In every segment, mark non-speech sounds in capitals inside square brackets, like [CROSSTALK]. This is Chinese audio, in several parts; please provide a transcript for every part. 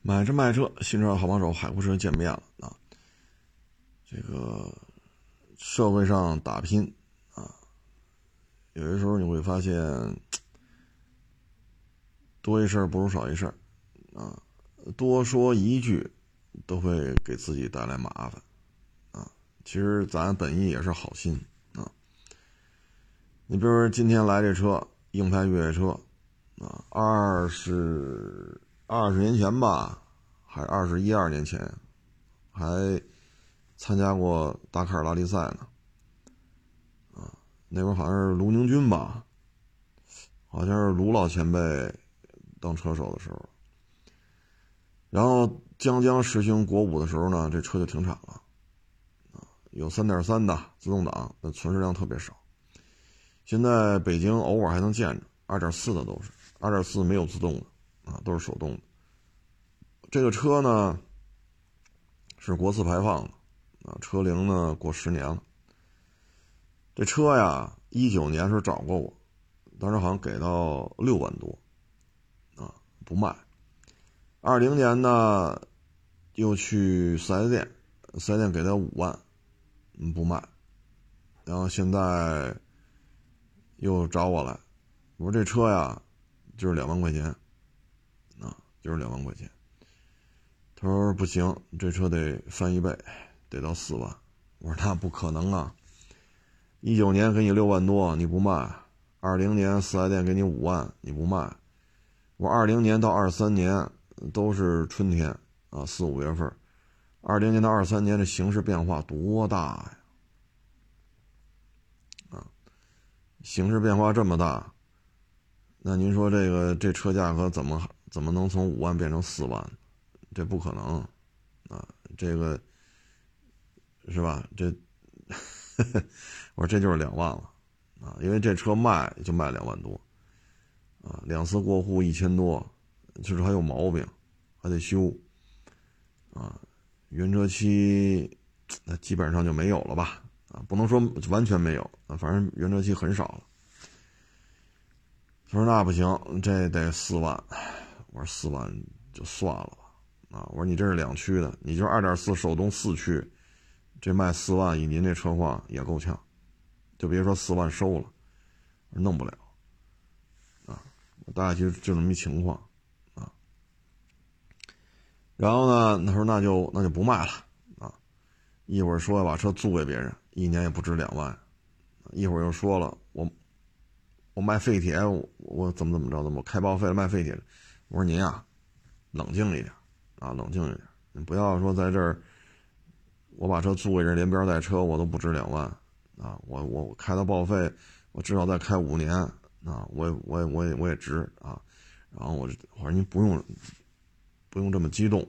买车卖车，新车好帮手，海阔车见面了啊！这个社会上打拼啊，有的时候你会发现，多一事不如少一事啊，多说一句都会给自己带来麻烦啊。其实咱本意也是好心啊。你比如说今天来这车，硬派越野车啊，二十。二十年前吧，还二十一二年前，还参加过达喀尔拉力赛呢。啊，那会儿好像是卢宁军吧，好像是卢老前辈当车手的时候。然后将将实行国五的时候呢，这车就停产了。啊，有三点三的自动挡，那存世量特别少。现在北京偶尔还能见着二点四的，都是二点四没有自动的。啊，都是手动的。这个车呢是国四排放的，啊，车龄呢过十年了。这车呀，一九年时候找过我，当时好像给到六万多，啊，不卖。二零年呢又去四 S 店，四 S 店给他五万，嗯，不卖。然后现在又找我来，我说这车呀就是两万块钱。就是两万块钱，他说不行，这车得翻一倍，得到四万。我说那不可能啊！一九年给你六万多，你不卖；二零年四 S 店给你五万，你不卖。我二零年到二三年都是春天啊，四五月份。二零年到二三年的形势变化多大呀！啊，形势变化这么大，那您说这个这车价格怎么？怎么能从五万变成四万？这不可能啊！这个是吧？这 [LAUGHS] 我说这就是两万了啊！因为这车卖就卖两万多啊，两次过户一千多，就是还有毛病，还得修啊。原车漆那基本上就没有了吧？啊，不能说完全没有啊，反正原车漆很少了。他说那不行，这得四万。我说四万就算了吧，啊！我说你这是两驱的，你就二点四手动四驱，这卖四万，以您这车况也够呛，就别说四万收了，弄不了，啊！大概就就这么一情况，啊。然后呢，他说那就那就不卖了，啊！一会儿说要把车租给别人，一年也不值两万，一会儿又说了我我卖废铁，我怎么怎么着，怎么开报废了卖废铁。我说您啊，冷静一点啊，冷静一点，你不要说在这儿，我把车租给人，连边带车我都不值两万啊，我我开到报废，我至少再开五年啊，我也我也我也我也值啊，然后我我说您不用不用这么激动，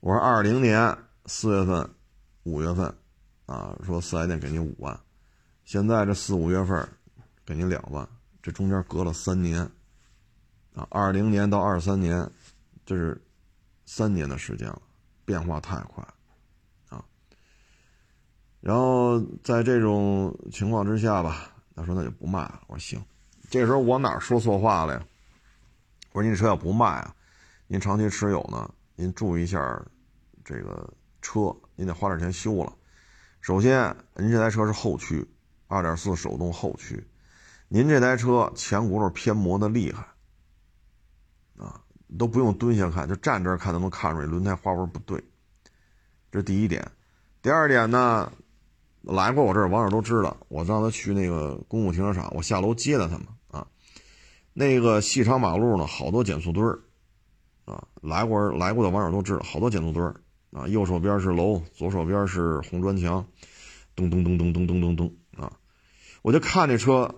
我说二零年四月份、五月份啊，说四 S 店给您五万，现在这四五月份给您两万，这中间隔了三年。啊，二零年到二三年，这是三年的时间了，变化太快，啊。然后在这种情况之下吧，他说那就不卖了。我说行，这时候我哪说错话了呀？我说您这车要不卖啊，您长期持有呢，您注意一下这个车，您得花点钱修了。首先，您这台车是后驱，二点四手动后驱，您这台车前轱辘偏磨的厉害。都不用蹲下看，就站这儿看都能看出来轮胎花纹不对。这是第一点。第二点呢，来过我这儿网友都知道，我让他去那个公共停车场，我下楼接的他们啊。那个细长马路呢，好多减速墩儿啊。来过来过的网友都知道，好多减速墩儿啊。右手边是楼，左手边是红砖墙，咚咚咚咚咚咚咚咚啊。我就看这车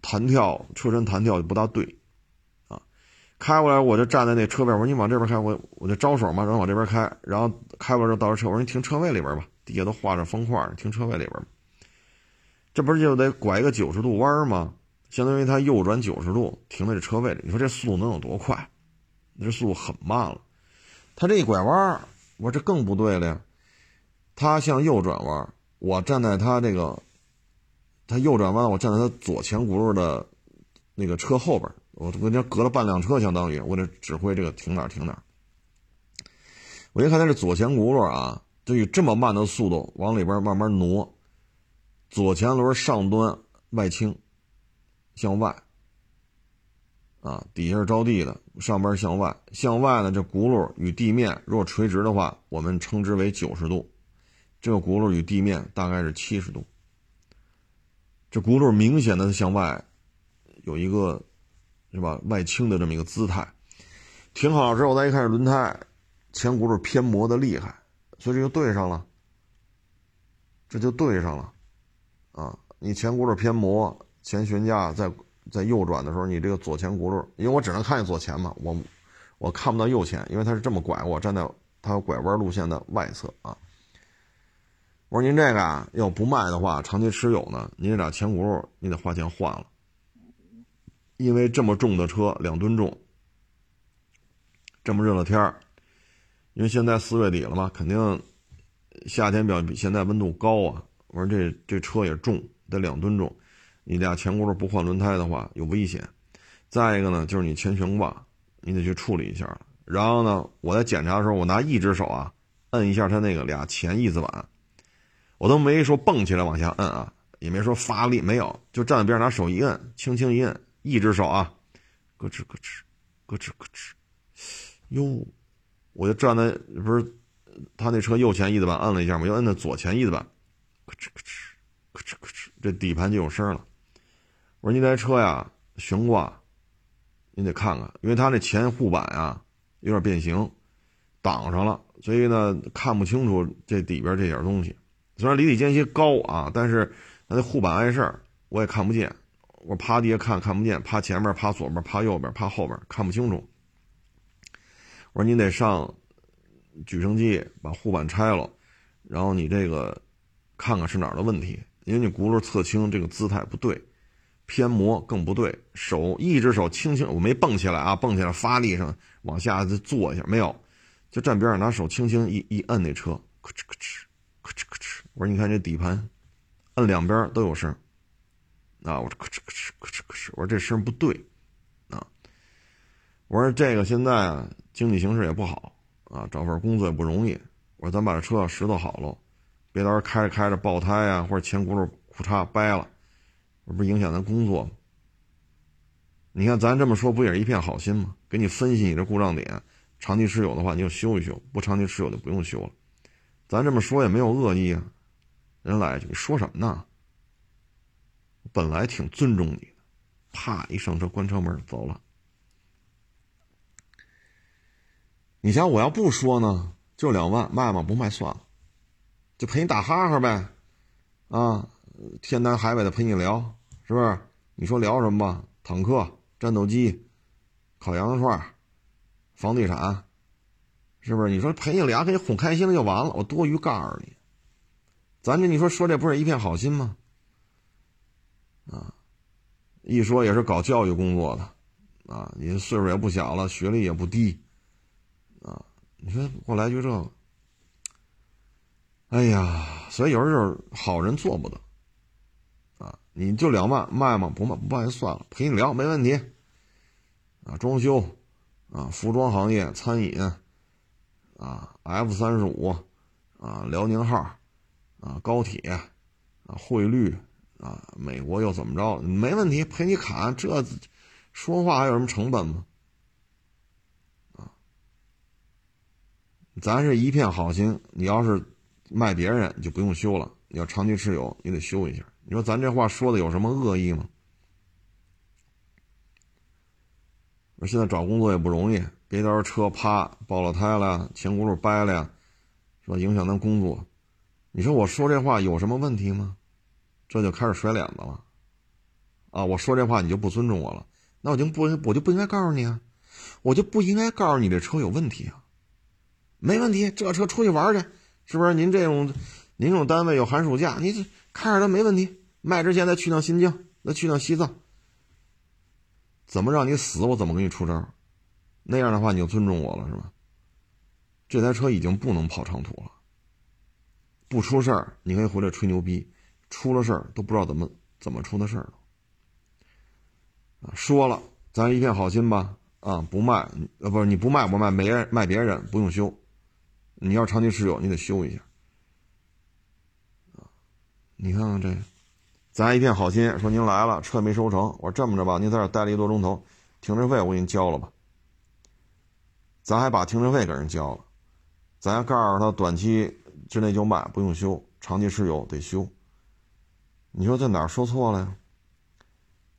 弹跳，车身弹跳就不大对。开过来，我就站在那车边，我说你往这边开，我我就招手嘛，然后往这边开，然后开过来之后到这车，我说你停车位里边吧，底下都画着方块，停车位里边。这不是就得拐一个九十度弯吗？相当于他右转九十度停在这车位里，你说这速度能有多快？这速度很慢了。他这一拐弯，我说这更不对了呀。他向右转弯，我站在他这个，他右转弯，我站在他左前轱辘的那个车后边。我跟人家隔了半辆车，相当于我得指挥这个停哪儿停哪儿。我一看它这左前轱辘啊，就以这么慢的速度往里边慢慢挪，左前轮上端外倾，向外。啊，底下是着地的，上边向外，向外呢，这轱辘与地面若垂直的话，我们称之为九十度，这个轱辘与地面大概是七十度。这轱辘明显的向外有一个是吧外倾的这么一个姿态，停好之后，再一看这轮胎前轱辘偏磨的厉害，所以这就对上了，这就对上了，啊，你前轱辘偏磨，前悬架在。在右转的时候，你这个左前轱辘，因为我只能看见左前嘛，我我看不到右前，因为它是这么拐，我站在它拐弯路线的外侧啊。我说您这个啊，要不卖的话，长期持有呢，您这俩前轱辘你得花钱换了，因为这么重的车两吨重，这么热的天儿，因为现在四月底了嘛，肯定夏天比比现在温度高啊。我说这这车也重，得两吨重。你俩前轱辘不换轮胎的话有危险，再一个呢就是你前悬挂，你得去处理一下。然后呢，我在检查的时候，我拿一只手啊摁一下它那个俩前翼子板，我都没说蹦起来往下摁啊，也没说发力，没有，就站在边上拿手一摁，轻轻一摁，一只手啊，咯吱咯吱，咯吱咯吱，哟，我就站在不是他那车右前翼子板按了一下嘛，又按的左前翼子板，咯吱咯吱，咯吱咯吱，这底盘就有声了。我说你这车呀，悬挂，你得看看，因为它那前护板啊有点变形，挡上了，所以呢看不清楚这底边这点东西。虽然离地间隙高啊，但是它那护板碍事儿，我也看不见。我趴地下看看不见，趴前面、趴左边、趴右边、趴后边看不清楚。我说你得上举升机把护板拆了，然后你这个看看是哪儿的问题，因为你轱辘侧倾这个姿态不对。偏磨更不对，手一只手轻轻，我没蹦起来啊，蹦起来发力上往下再坐一下，没有，就站边上拿手轻轻一一摁那车，咯吱咯吱，咯吱咯吱。我说你看这底盘，摁两边都有声，啊，我说咯吱咯吱咯吱咯吱，我说这声不对，啊，我说这个现在啊经济形势也不好啊，找份工作也不容易，我说咱把这车拾掇好了，别到时候开着开着爆胎啊，或者前轱辘裤衩掰了。这不是影响咱工作吗？你看咱这么说，不也是一片好心吗？给你分析你这故障点，长期持有的话你就修一修，不长期持有就不用修了。咱这么说也没有恶意啊。人来一句：“你说什么呢？”本来挺尊重你的，啪一上车关车门走了。你想我要不说呢，就两万卖吗？不卖算了，就陪你打哈哈呗，啊，天南海北的陪你聊。是不是？你说聊什么吧？坦克、战斗机、烤羊肉串、房地产，是不是？你说陪你俩给你哄开心了就完了，我多余告诉你，咱这你说说这不是一片好心吗？啊，一说也是搞教育工作的，啊，你岁数也不小了，学历也不低，啊，你说过来就这个，哎呀，所以有时候就是好人做不得。啊你就两万卖吗？不卖不卖就算了，陪你聊没问题。啊，装修，啊，服装行业、餐饮，啊，F 三十五，啊，辽宁号，啊，高铁，啊，汇率，啊，美国又怎么着？没问题，陪你砍。这说话还有什么成本吗？啊，咱是一片好心。你要是卖别人，就不用修了。你要长期持有，你得修一下。你说咱这话说的有什么恶意吗？我现在找工作也不容易，别到时候车啪爆了胎了，前轱辘掰了呀，是吧？影响咱工作。你说我说这话有什么问题吗？这就开始甩脸子了。啊，我说这话你就不尊重我了，那我就不我就不应该告诉你啊，我就不应该告诉你这车有问题啊。没问题，这车出去玩去，是不是？您这种您这种单位有寒暑假，你这。看着它没问题，卖之前再去趟新疆，再去趟西藏，怎么让你死，我怎么给你出招？那样的话，你就尊重我了，是吧？这台车已经不能跑长途了，不出事儿，你可以回来吹牛逼；出了事儿，都不知道怎么怎么出的事儿啊，说了，咱一片好心吧，啊，不卖，呃，不是你不卖，我卖没人卖别人，不用修，你要长期持有，你得修一下。你看看这，咱一片好心说您来了，车没收成，我说这么着吧，您在这待了一个多钟头，停车费我给您交了吧。咱还把停车费给人交了，咱告诉他短期之内就卖，不用修，长期持有得修。你说这哪说错了呀？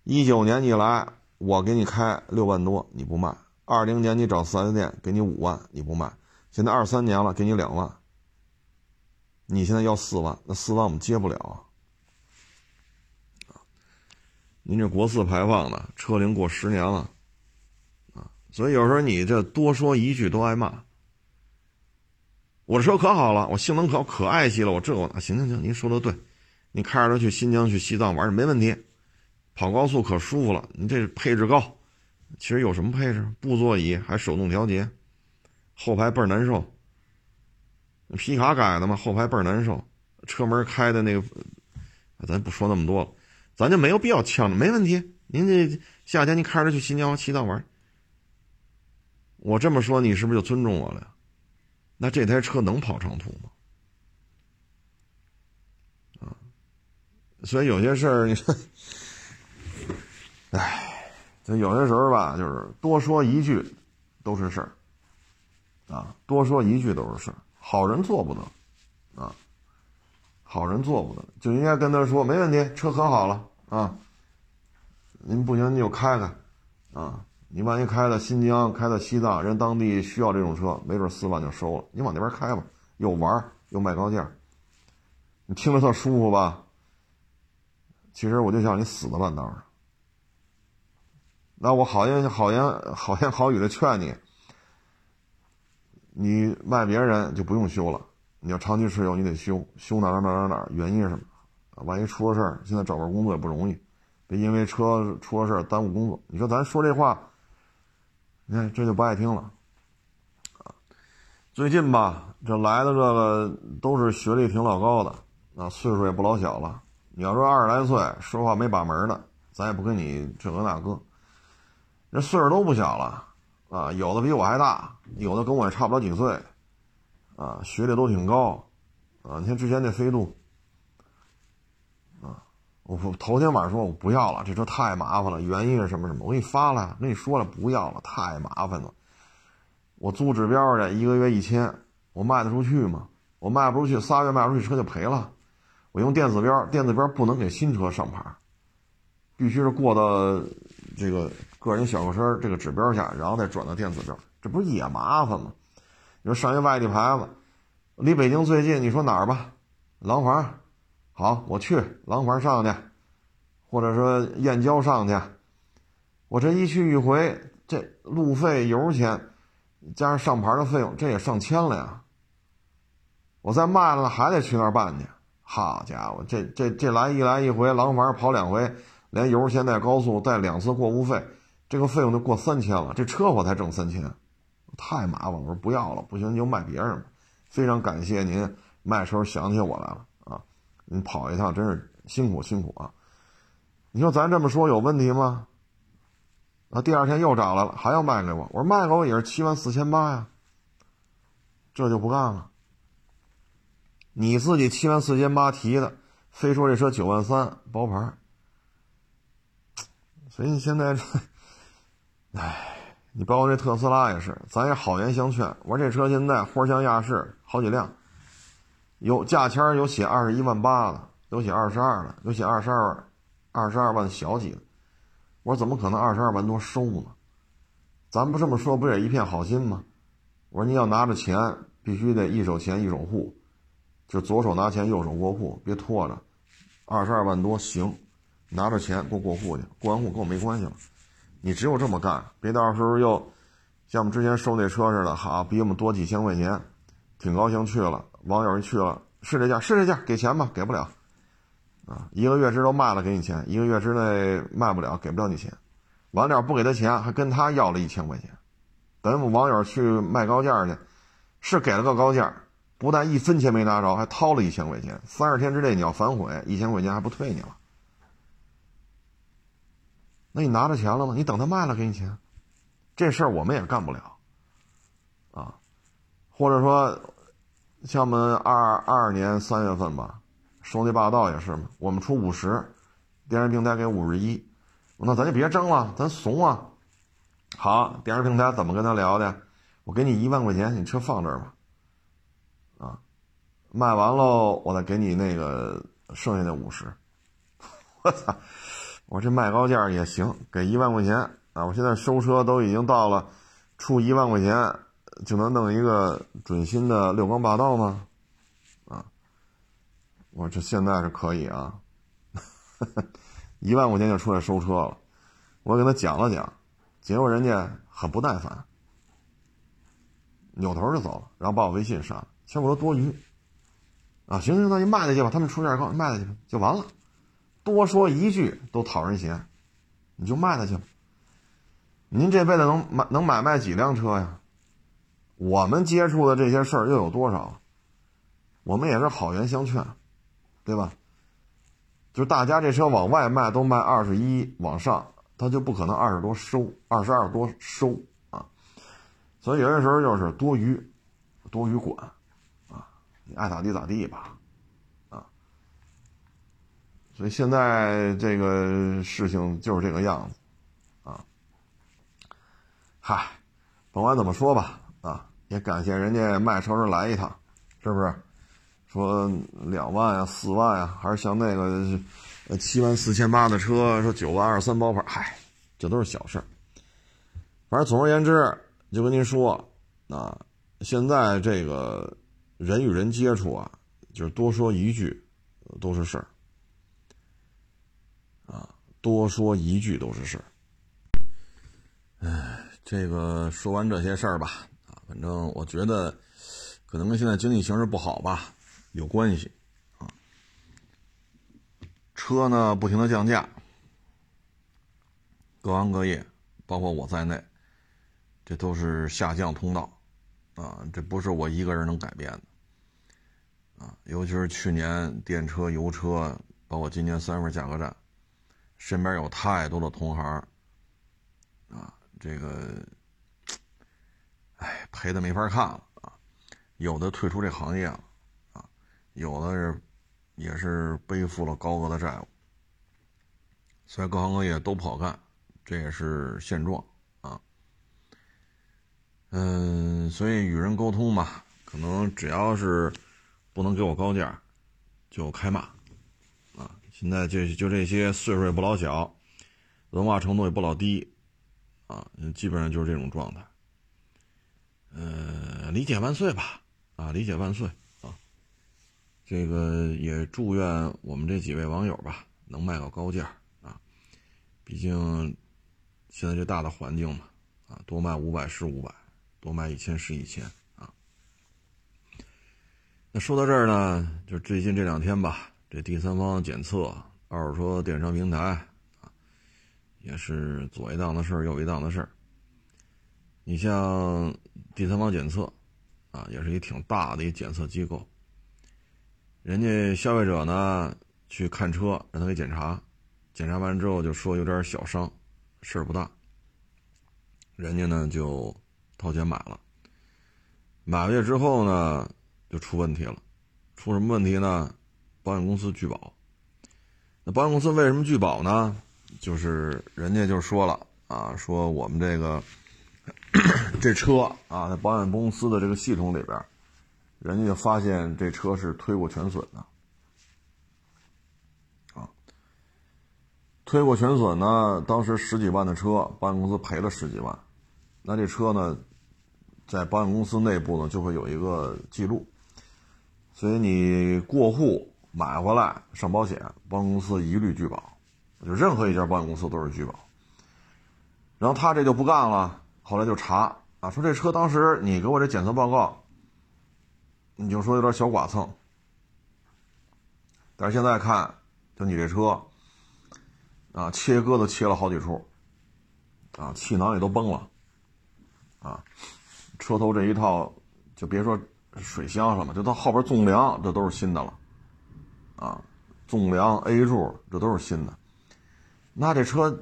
一九年你来，我给你开六万多，你不卖；二零年你找四 S 店给你五万，你不卖。现在二三年了，给你两万，你现在要四万，那四万我们接不了啊！您这国四排放的车龄过十年了。啊所以有时候你这多说一句都挨骂。我的车可好了，我性能可可爱惜了，我这我行行行，您说的对，你开着它去新疆去西藏玩没问题，跑高速可舒服了。你这配置高，其实有什么配置？布座椅还手动调节，后排倍儿难受。皮卡改的嘛，后排倍儿难受，车门开的那个，咱不说那么多了，咱就没有必要呛着，没问题。您这夏天您开着去新疆西藏玩。我这么说，你是不是就尊重我了呀？那这台车能跑长途吗？所以有些事儿，你说，[LAUGHS] 哎，就有些时候吧，就是多说一句都是事儿，啊，多说一句都是事儿。好人做不得，啊，好人做不得，就应该跟他说，没问题，车可好了啊，您不行你就开开，啊。你万一开到新疆，开到西藏，人当地需要这种车，没准四万就收了。你往那边开吧，又玩又卖高价，你听着特舒服吧？其实我就想你死在半道上。那我好言好言好言好语的劝你，你卖别人就不用修了。你要长期持有，你得修，修哪哪哪哪哪，原因是什么？万一出了事儿，现在找份工作也不容易，别因为车出了事儿耽误工作。你说咱说这话。你看这就不爱听了，最近吧，这来的这个都是学历挺老高的，啊，岁数也不老小了。你要说二十来岁，说话没把门的，咱也不跟你这个那个。这岁数都不小了，啊，有的比我还大，有的跟我也差不了几岁，啊，学历都挺高，啊，你看之前那飞度啊。我头天晚上说，我不要了，这车太麻烦了。原因是什么什么？我给你发了，跟你说了，不要了，太麻烦了。我租指标去，一个月一千，我卖得出去吗？我卖不出去，仨月卖不出去，车就赔了。我用电子标，电子标不能给新车上牌，必须是过到这个个人小客车这个指标下，然后再转到电子标，这不是也麻烦吗？你说上一外地牌子，离北京最近，你说哪儿吧？廊坊。好，我去廊坊上去，或者说燕郊上去，我这一去一回，这路费、油钱，加上上牌的费用，这也上千了呀。我再卖了，还得去那儿办去。好家伙，这这这来一来一回，廊坊跑两回，连油钱带高速带两次过户费，这个费用就过三千了。这车我才挣三千，太麻烦。我说不要了，不行就卖别人吧。非常感谢您卖时候想起我来了啊。你跑一趟真是辛苦辛苦啊！你说咱这么说有问题吗？那第二天又找来了，还要卖给我。我说卖给我也是七万四千八呀，这就不干了。你自己七万四千八提的，非说这车九万三包牌。所以你现在这，[LAUGHS] 唉，你包括这特斯拉也是，咱也好言相劝。我说这车现在花香亚市好几辆。有价签有写二十一万八的，有写二十二的，有写二十二，二十二万小几的。我说怎么可能二十二万多收呢？咱不这么说，不也一片好心吗？我说你要拿着钱，必须得一手钱一手户，就左手拿钱，右手过户，别拖着。二十二万多行，拿着钱过过户去，过完户跟我没关系了。你只有这么干，别到时候又像我们之前收那车似的，好比我们多几千块钱，挺高兴去了。网友一去了，是这价，是这价，给钱吧，给不了，啊，一个月之内卖了给你钱，一个月之内卖不了，给不了你钱，完了不给他钱，还跟他要了一千块钱，等我们网友去卖高价去，是给了个高价，不但一分钱没拿着，还掏了一千块钱，三十天之内你要反悔，一千块钱还不退你了，那你拿着钱了吗？你等他卖了给你钱，这事儿我们也干不了，啊，或者说。像我们二二年三月份吧，收那霸道也是嘛，我们出五十，电商平台给五十一，那咱就别争了，咱怂啊！好，电商平台怎么跟他聊的？我给你一万块钱，你车放这儿吧，啊，卖完喽，我再给你那个剩下的五十。我操！我这卖高价也行，给一万块钱啊！我现在收车都已经到了，出一万块钱就能弄一个准新的六缸霸道吗？啊！我这现在是可以啊，一万块钱就出来收车了。我给他讲了讲，结果人家很不耐烦，扭头就走了，然后把我微信删了。其实我说多余啊，行行，那就卖了去吧，他们出价高，卖了去吧，就完了。多说一句都讨人嫌，你就卖了去吧。您这辈子能买能买卖几辆车呀？我们接触的这些事儿又有多少？我们也是好言相劝，对吧？就大家这车往外卖都卖二十一往上，他就不可能二十多收，二十二多收啊。所以有些时候就是多余，多余管，你爱咋地咋地吧。啊所以现在这个事情就是这个样子，啊，嗨，甭管怎么说吧，啊，也感谢人家卖车时来一趟，是不是？说两万呀、四万呀，还是像那个七万四千八的车，说九万二三包牌，嗨，这都是小事儿。反正总而言之，就跟您说，啊，现在这个人与人接触啊，就是多说一句都是事儿。啊多说一句都是事儿。哎，这个说完这些事儿吧，啊，反正我觉得可能跟现在经济形势不好吧有关系啊。车呢不停的降价，各行各业，包括我在内，这都是下降通道啊，这不是我一个人能改变的啊。尤其是去年电车、油车，包括今年三月份价格战。身边有太多的同行啊，这个，哎，赔的没法看了啊！有的退出这行业了啊，有的是也是背负了高额的债务，所以各行各业都不好干，这也是现状啊。嗯，所以与人沟通嘛，可能只要是不能给我高价，就开骂。啊现在就就这些岁数也不老小，文化程度也不老低，啊，基本上就是这种状态。呃，理解万岁吧，啊，理解万岁啊。这个也祝愿我们这几位网友吧，能卖个高价啊。毕竟现在这大的环境嘛，啊，多卖五百是五百，多卖一千是一千。说到这儿呢，就最近这两天吧。这第三方检测，二手车电商平台啊，也是左一档的事儿，右一档的事儿。你像第三方检测啊，也是一挺大的一检测机构。人家消费者呢去看车，让他给检查，检查完之后就说有点小伤，事儿不大。人家呢就掏钱买了，买回去之后呢就出问题了，出什么问题呢？保险公司拒保，那保险公司为什么拒保呢？就是人家就说了啊，说我们这个这车啊，在保险公司的这个系统里边，人家就发现这车是推过全损的，啊，推过全损呢，当时十几万的车，保险公司赔了十几万，那这车呢，在保险公司内部呢就会有一个记录，所以你过户。买回来上保险，保险公司一律拒保，就任何一家保险公司都是拒保。然后他这就不干了，后来就查啊，说这车当时你给我这检测报告，你就说有点小剐蹭，但是现在看，就你这车啊，切割都切了好几处，啊，气囊也都崩了，啊，车头这一套就别说水箱什么，就到后边纵梁这都是新的了。啊，纵梁 A 柱这都是新的，那这车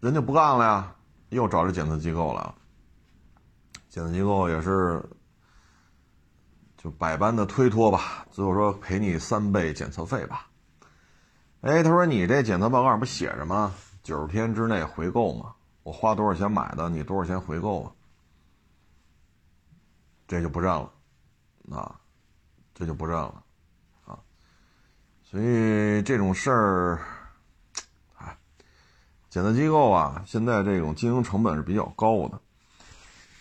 人家不干了呀，又找这检测机构了。检测机构也是，就百般的推脱吧，最后说赔你三倍检测费吧。哎，他说你这检测报告上不写着吗？九十天之内回购嘛，我花多少钱买的，你多少钱回购啊？这就不认了，啊，这就不认了，啊，所以这种事儿，哎，检测机构啊，现在这种经营成本是比较高的，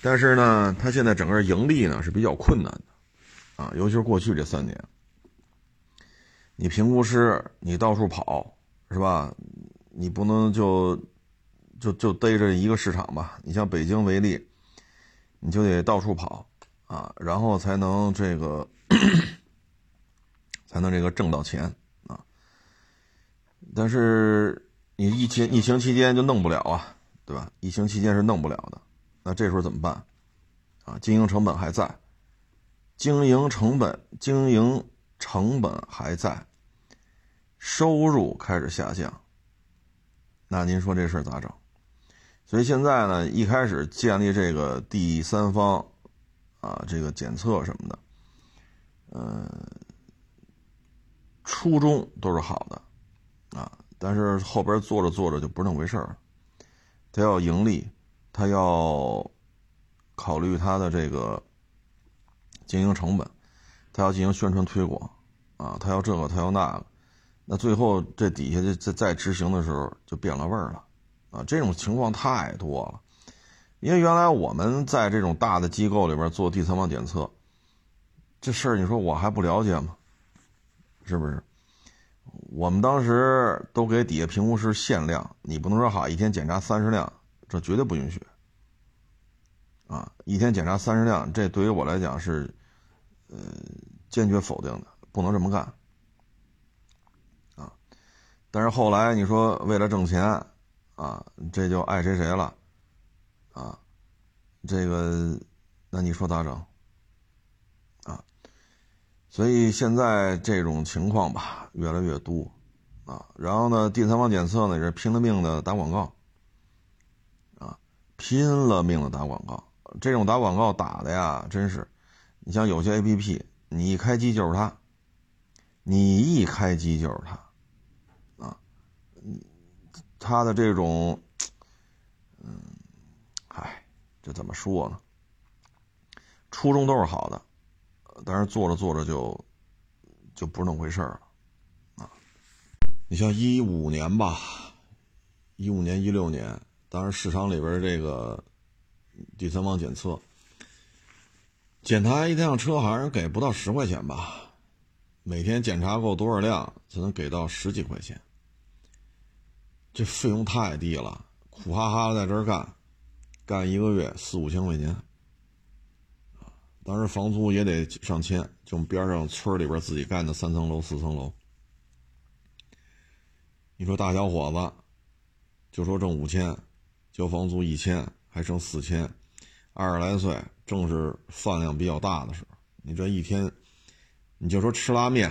但是呢，它现在整个盈利呢是比较困难的，啊，尤其是过去这三年。你评估师，你到处跑，是吧？你不能就就就逮着一个市场吧？你像北京为例，你就得到处跑啊，然后才能这个才能这个挣到钱啊。但是你疫情疫情期间就弄不了啊，对吧？疫情期间是弄不了的，那这时候怎么办？啊，经营成本还在，经营成本经营。成本还在，收入开始下降。那您说这事儿咋整？所以现在呢，一开始建立这个第三方啊，这个检测什么的，嗯，初衷都是好的啊，但是后边做着做着就不是那么回事儿。他要盈利，他要考虑他的这个经营成本。他要进行宣传推广，啊，他要这个，他要那个，那最后这底下这在在执行的时候就变了味儿了，啊，这种情况太多了。因为原来我们在这种大的机构里边做第三方检测，这事儿你说我还不了解吗？是不是？我们当时都给底下评估师限量，你不能说好一天检查三十辆，这绝对不允许。啊，一天检查三十辆，这对于我来讲是。呃，坚决否定的，不能这么干，啊！但是后来你说为了挣钱，啊，这就爱谁谁了，这个，那你说咋整？啊，所以现在这种情况吧，越来越多，啊，然后呢，第三方检测呢也是拼了命的打广告，啊，拼了命的打广告，这种打广告打的呀，真是。你像有些 A P P，你一开机就是它，你一开机就是它，啊，它的这种，这怎么说呢？初衷都是好的，但是做着做着就就不是那么回事了，啊，你像一五年吧，一五年、一六年，当时市场里边这个第三方检测。检查一辆车好像给不到十块钱吧，每天检查够多少辆才能给到十几块钱？这费用太低了，苦哈哈的在这儿干，干一个月四五千块钱，当时房租也得上千，就边上村里边自己盖的三层楼、四层楼。你说大小伙子，就说挣五千，交房租一千，还剩四千。二十来岁，正是饭量比较大的时候。你这一天，你就说吃拉面、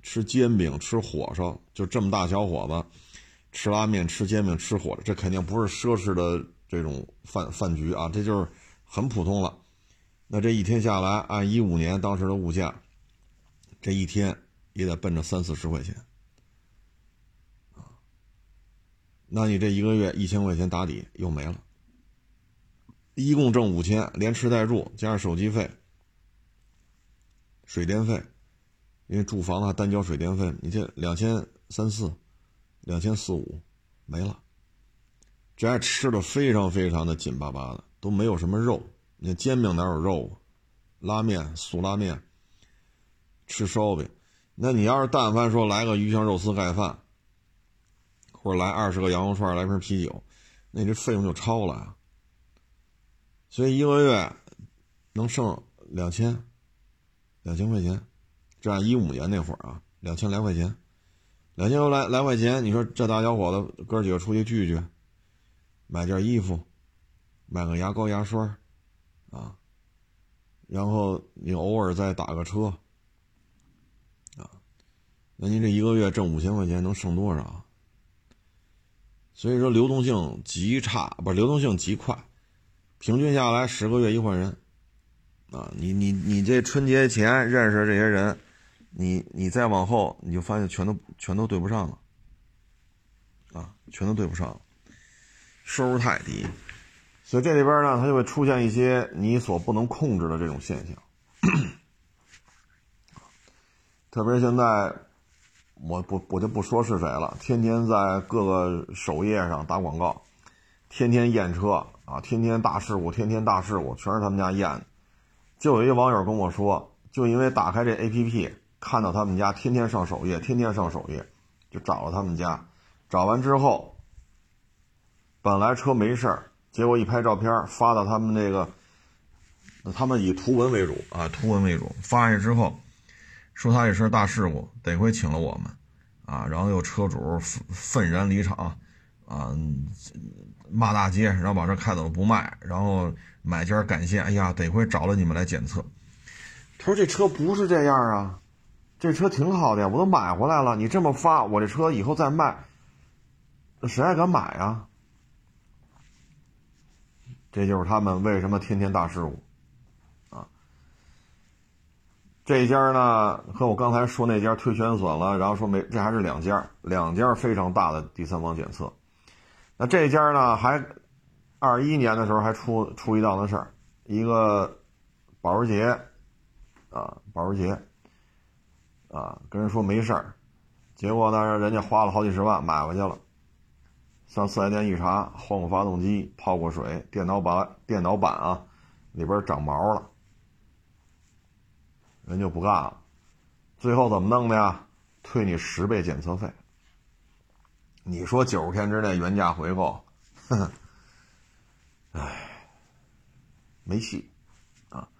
吃煎饼、吃火烧，就这么大小伙子，吃拉面、吃煎饼、吃火烧，这肯定不是奢侈的这种饭饭局啊，这就是很普通了。那这一天下来，按一五年当时的物价，这一天也得奔着三四十块钱啊。那你这一个月一千块钱打底又没了。一共挣五千，连吃带住，加上手机费、水电费，因为住房还单交水电费，你这两千三四、两千四五没了。这还吃的非常非常的紧巴巴的，都没有什么肉。你煎饼哪有肉啊？拉面、素拉面，吃烧饼。那你要是但凡说来个鱼香肉丝盖饭，或者来二十个羊肉串，来瓶啤酒，那这费用就超了啊。所以一个月能剩两千，两千块钱，这按一五年那会儿啊，两千来块钱，两千来来块钱，你说这大小伙子哥几个出去聚聚，买件衣服，买个牙膏牙刷，啊，然后你偶尔再打个车，啊，那您这一个月挣五千块钱能剩多少？所以说流动性极差，不是流动性极快。平均下来十个月一换人，啊，你你你这春节前认识这些人，你你再往后你就发现全都全都对不上了，啊，全都对不上了，收入太低，所以这里边呢，它就会出现一些你所不能控制的这种现象，特别现在，我不我就不说是谁了，天天在各个首页上打广告，天天验车啊，天天大事故，天天大事故，全是他们家验的。就有一个网友跟我说，就因为打开这 APP，看到他们家天天上首页，天天上首页，就找了他们家，找完之后，本来车没事儿，结果一拍照片发到他们那个，他们以图文为主啊，图文为主，发下去之后，说他这是大事故，得亏请了我们，啊，然后又车主愤愤然离场，啊，骂大街，然后把车开走了不卖，然后。买家感谢，哎呀，得亏找了你们来检测。他说这车不是这样啊，这车挺好的呀，我都买回来了。你这么发，我这车以后再卖，那谁还敢买啊？这就是他们为什么天天大事故啊。这家呢，和我刚才说那家退全损了，然后说没，这还是两家，两家非常大的第三方检测。那这家呢，还。二一年的时候还出出一档子事儿，一个保时捷啊，保时捷啊，跟人说没事儿，结果呢，人家花了好几十万买回去了，上四 S 店一查，换过发动机，泡过水，电脑板电脑板啊里边长毛了，人就不干了，最后怎么弄的呀？退你十倍检测费。你说九十天之内原价回购，呵呵。唉，没戏，啊，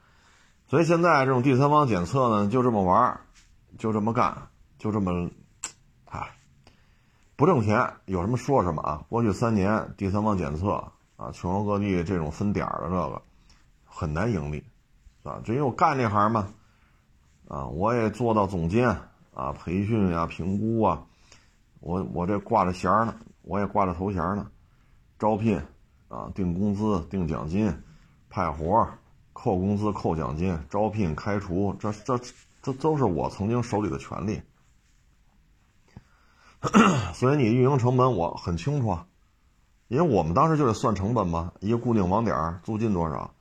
所以现在这种第三方检测呢，就这么玩就这么干，就这么，不挣钱，有什么说什么啊。过去三年第三方检测啊，全国各地这种分点的这个很难盈利，啊，就因为我干这行嘛，啊，我也做到总监啊，培训啊，评估啊，我我这挂着弦呢，我也挂着头衔呢，招聘。啊，定工资、定奖金、派活、扣工资、扣奖金、招聘、开除，这这这都是我曾经手里的权利。[CLEARS THROAT] 所以你运营成本我很清楚啊，因为我们当时就得算成本嘛，一个固定网点租金多少，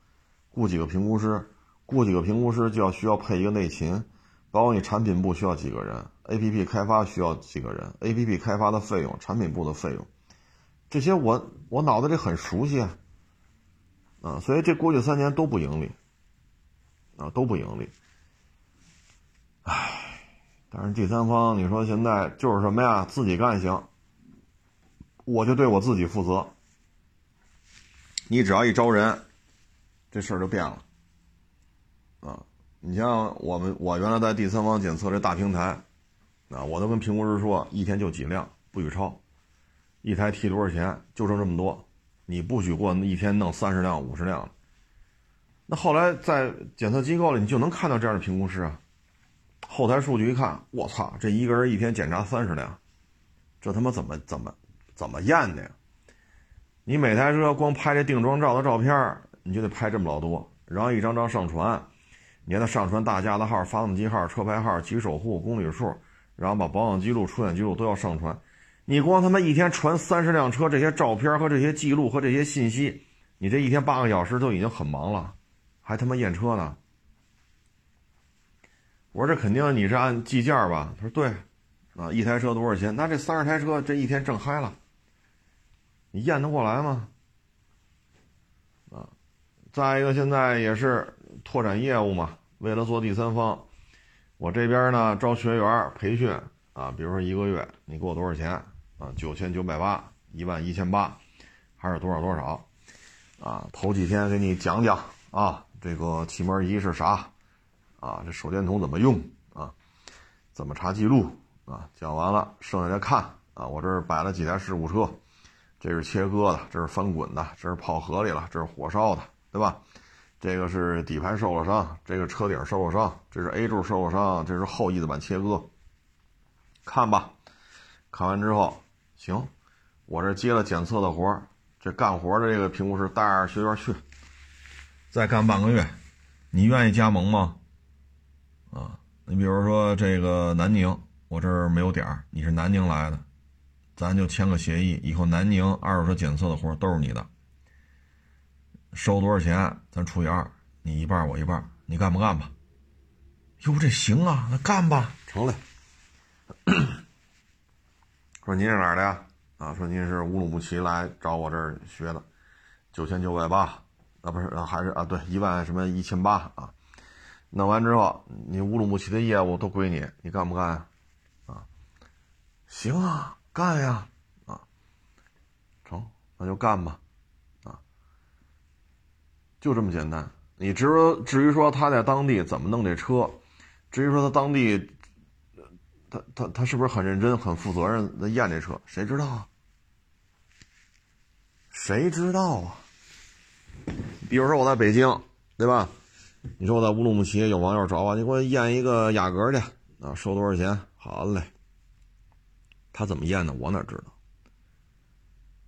雇几个评估师，雇几个评估师就要需要配一个内勤，包括你产品部需要几个人，APP 开发需要几个人，APP 开发的费用、产品部的费用。这些我我脑子里很熟悉啊，啊，所以这过去三年都不盈利，啊都不盈利，唉，但是第三方你说现在就是什么呀？自己干行，我就对我自己负责。你只要一招人，这事儿就变了，啊，你像我们我原来在第三方检测这大平台，啊，我都跟评估师说，一天就几辆，不许超。一台提多少钱？就挣这么多，你不许过一天弄三十辆、五十辆。那后来在检测机构里，你就能看到这样的评估师啊。后台数据一看，我操，这一个人一天检查三十辆，这他妈怎么怎么怎么验的呀？你每台车光拍这定妆照的照片，你就得拍这么老多，然后一张张上传，你还得上传大家的号、发动机号、车牌号、骑手户、公里数，然后把保养记录、出险记录都要上传。你光他妈一天传三十辆车这些照片和这些记录和这些信息，你这一天八个小时都已经很忙了，还他妈验车呢？我说这肯定你是按计件吧？他说对，啊，一台车多少钱？那这三十台车这一天挣嗨了，你验得过来吗？啊，再一个现在也是拓展业务嘛，为了做第三方，我这边呢招学员培训啊，比如说一个月你给我多少钱？啊，九千九百八，一万一千八，还是多少多少？啊，头几天给你讲讲啊，这个气门仪是啥？啊，这手电筒怎么用？啊，怎么查记录？啊，讲完了，剩下来看啊，我这儿摆了几台事故车，这是切割的，这是翻滚的，这是跑河里了，这是火烧的，对吧？这个是底盘受了伤，这个车顶受了伤，这是 A 柱受了伤，这是后翼子板切割。看吧，看完之后。行，我这接了检测的活这干活的这个评估师带着学员去，再干半个月，你愿意加盟吗？你比如说这个南宁，我这儿没有点儿，你是南宁来的，咱就签个协议，以后南宁二手车检测的活都是你的，收多少钱咱除以二，你一半我一半，你干不干吧？哟，这行啊，那干吧，成嘞。说您是哪儿的呀？啊，说您是乌鲁木齐来找我这儿学的，九千九百八，啊不是，还是啊对，一万什么一千八啊？弄完之后，你乌鲁木齐的业务都归你，你干不干啊？啊，行啊，干呀，啊，成，那就干吧，啊，就这么简单。你至于至于说他在当地怎么弄这车，至于说他当地。他他他是不是很认真、很负责任的验这车？谁知道啊？谁知道啊？比如说我在北京，对吧？你说我在乌鲁木齐有网友找我，你给我验一个雅阁去啊？收多少钱？好嘞。他怎么验的？我哪知道？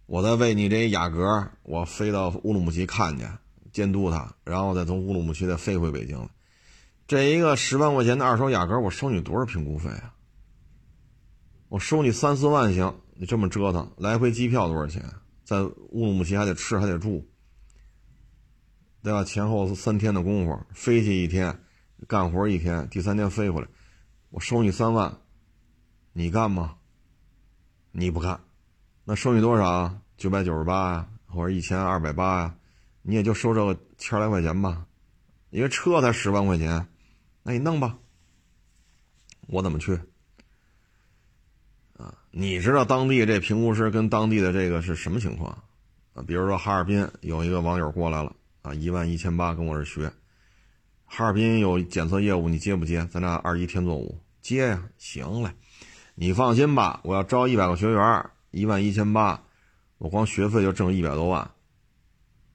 我在为你这雅阁，我飞到乌鲁木齐看去，监督他，然后再从乌鲁木齐再飞回北京了。这一个十万块钱的二手雅阁，我收你多少评估费啊？我收你三四万行，你这么折腾，来回机票多少钱？在乌鲁木齐还得吃还得住，对吧？前后三天的功夫，飞去一天，干活一天，第三天飞回来，我收你三万，你干吗？你不干，那收你多少？九百九十八呀，或者一千二百八呀？你也就收这个千来块钱吧，因为车才十万块钱，那你弄吧，我怎么去？啊你知道当地这评估师跟当地的这个是什么情况啊？比如说哈尔滨有一个网友过来了啊，一万一千八跟我这学。哈尔滨有检测业务，你接不接？咱俩二一天作五接呀，行嘞。你放心吧，我要招一百个学员，一万一千八，我光学费就挣一百多万。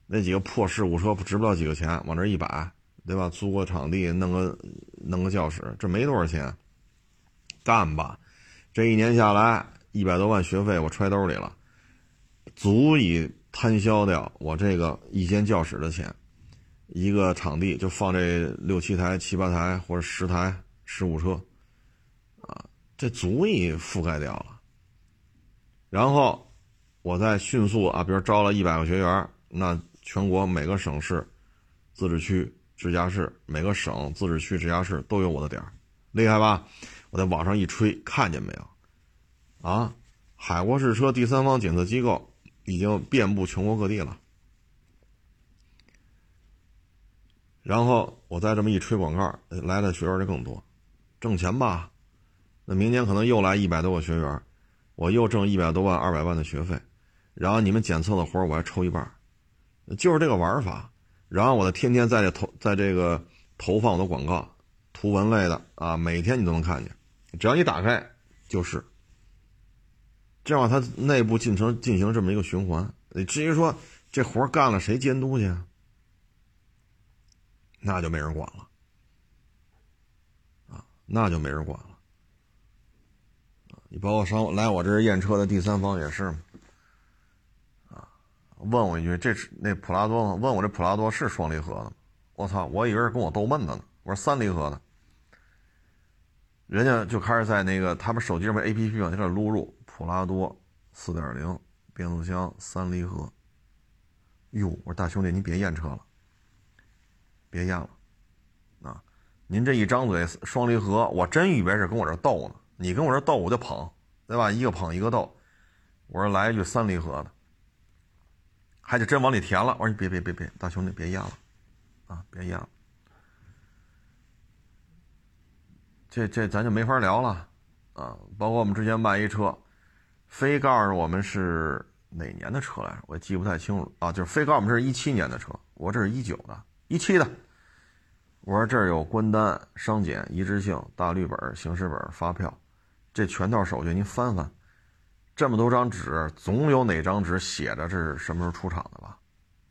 那几个破事故车值不了几个钱，往这一摆，对吧？租个场地，弄个弄个教室，这没多少钱，干吧。这一年下来，一百多万学费我揣兜里了，足以摊销掉我这个一间教室的钱，一个场地就放这六七台、七八台或者十台事故车，啊，这足以覆盖掉了。然后我再迅速啊，比如招了一百个学员，那全国每个省市、自治区、直辖市，每个省、自治区、直辖市都有我的点儿，厉害吧？我在网上一吹，看见没有？啊，海沃士车第三方检测机构已经遍布全国各地了。然后我再这么一吹广告，来的学员就更多，挣钱吧？那明年可能又来一百多个学员，我又挣一百多万、二百万的学费。然后你们检测的活我还抽一半，就是这个玩法。然后我再天天在这投，在这个投放我的广告，图文类的啊，每天你都能看见。只要你打开，就是这样，它内部进程进行这么一个循环。你至于说这活干了谁监督去，那就没人管了啊，那就没人管了你包括上来我这儿验车的第三方也是嘛，啊，问我一句，这是那普拉多？问我这普拉多是双离合的吗？我操，我以为是跟我逗闷子呢。我说三离合的。人家就开始在那个他们手机上面 A P P 上，就开始录入普拉多四点零变速箱三离合。哟，我说大兄弟，你别验车了，别验了，啊，您这一张嘴双离合，我真以为是跟我这逗呢。你跟我这逗，我就捧，对吧？一个捧一个逗。我说来一句三离合的，还得真往里填了。我说你别别别别，大兄弟别验了，啊，别验了。这这咱就没法聊了，啊，包括我们之前卖一车，非告诉我们是哪年的车来着，我也记不太清楚。啊，就是非告诉我们这是一七年的车，我这是一九的，一七的，我说这儿有关单、商检、一致性、大绿本、行驶本、发票，这全套手续您翻翻，这么多张纸，总有哪张纸写着这是什么时候出厂的吧？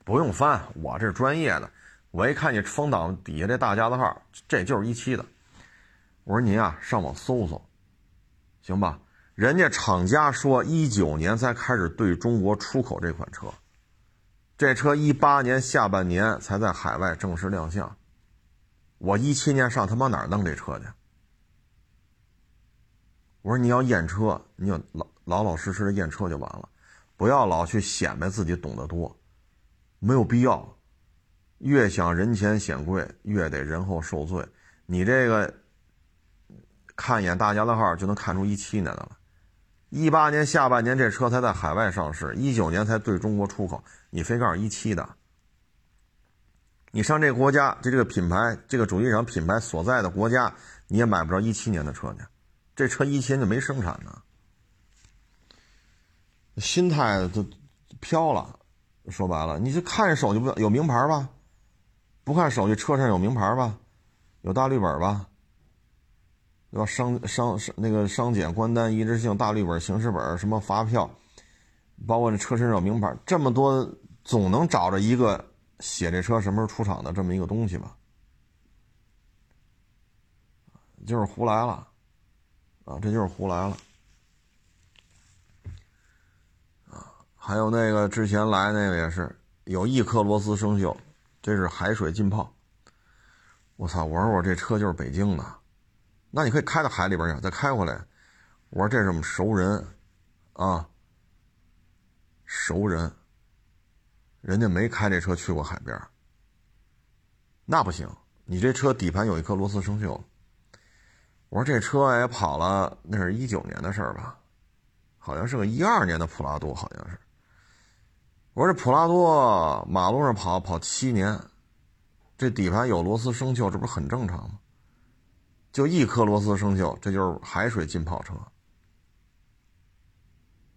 不用翻，我这是专业的，我一看你风挡底下这大加字号，这就是一七的。我说您啊，上网搜搜，行吧？人家厂家说一九年才开始对中国出口这款车，这车一八年下半年才在海外正式亮相，我一七年上他妈哪儿弄这车去？我说你要验车，你就老老老实实的验车就完了，不要老去显摆自己懂得多，没有必要。越想人前显贵，越得人后受罪。你这个看一眼大家的号就能看出一七年的了，一八年下半年这车才在海外上市，一九年才对中国出口，你非告诉一七的？你上这个国家，就这个品牌，这个主机厂品牌所在的国家，你也买不着一七年的车去，这车一七年就没生产呢，心态都飘了。说白了，你就看手就不有名牌吧。不看手机，车上有名牌吧，有大绿本吧，对吧？商商那个商检关单一致性大绿本行驶本什么发票，包括这车身上名牌，这么多总能找着一个写这车什么时候出厂的这么一个东西吧？就是胡来了，啊，这就是胡来了，啊，还有那个之前来那个也是有一颗螺丝生锈。这是海水浸泡，我操！我说我这车就是北京的，那你可以开到海里边去，再开回来。我说这是我们熟人，啊，熟人，人家没开这车去过海边，那不行。你这车底盘有一颗螺丝生锈，我说这车也跑了，那是一九年的事儿吧？好像是个一二年的普拉多，好像是。我说这普拉多马路上跑跑七年，这底盘有螺丝生锈，这不是很正常吗？就一颗螺丝生锈，这就是海水浸泡车。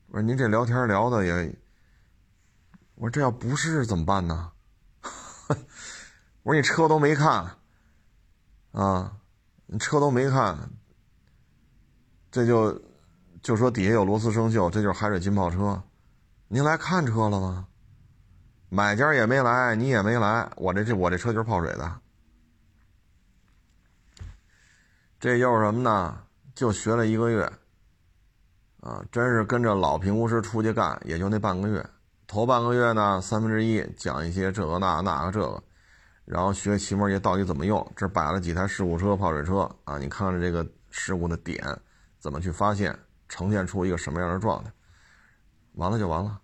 我说您这聊天聊的也，我说这要不是怎么办呢？[LAUGHS] 我说你车都没看，啊，你车都没看，这就就说底下有螺丝生锈，这就是海水浸泡车。您来看车了吗？买家也没来，你也没来，我这这我这车就是泡水的。这又是什么呢？就学了一个月，啊，真是跟着老评估师出去干，也就那半个月。头半个月呢，三分之一讲一些这个那那个这个，然后学漆膜液到底怎么用。这摆了几台事故车、泡水车啊，你看看这个事故的点怎么去发现，呈现出一个什么样的状态，完了就完了。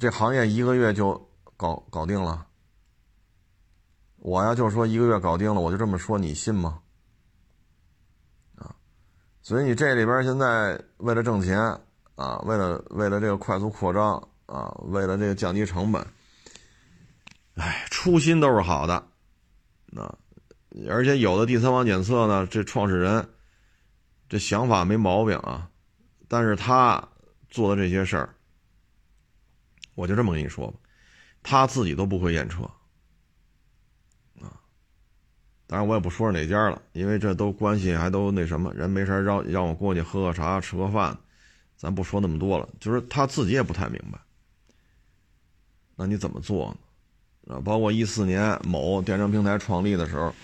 这行业一个月就搞搞定了，我呀就说一个月搞定了，我就这么说，你信吗？所以你这里边现在为了挣钱啊，为了为了这个快速扩张啊，为了这个降低成本，哎，初心都是好的，啊，而且有的第三方检测呢，这创始人这想法没毛病啊，但是他做的这些事儿。我就这么跟你说吧，他自己都不会验车，当然我也不说是哪家了，因为这都关系还都那什么，人没事让让我过去喝个茶吃个饭，咱不说那么多了，就是他自己也不太明白，那你怎么做呢？啊，包括一四年某电商平台创立的时候，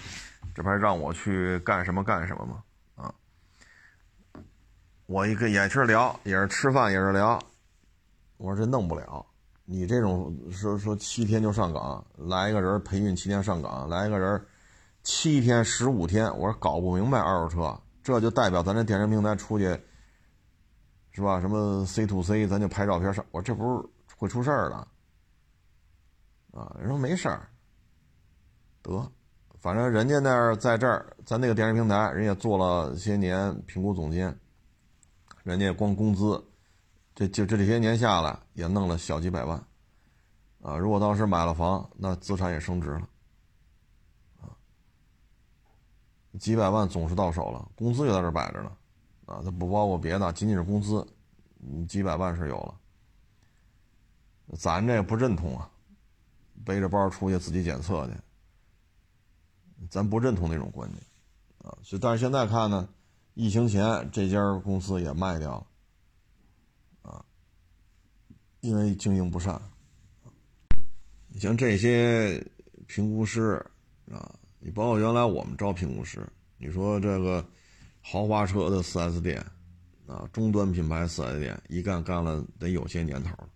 这不还让我去干什么干什么吗？啊，我一个也是聊，也是吃饭，也是聊，我说这弄不了。你这种说说七天就上岗，来一个人培训七天上岗，来一个人七天十五天，我说搞不明白二手车，这就代表咱这电商平台出去是吧？什么 C to C，咱就拍照片上，我这不是会出事儿了啊？人说没事儿，得，反正人家那儿在这儿，咱那个电商平台，人家做了些年评估总监，人家光工资。这就这这些年下来也弄了小几百万，啊，如果当时买了房，那资产也升值了，啊，几百万总是到手了，工资就在这摆着呢，啊，它不包括别的，仅仅是工资，几百万是有了，咱这不认同啊，背着包出去自己检测去，咱不认同那种观念，啊，所以但是现在看呢，疫情前这家公司也卖掉了。啊因为经营不善，你像这些评估师啊，你包括原来我们招评估师，你说这个豪华车的 4S 店啊，中端品牌 4S 店一干干了得有些年头了，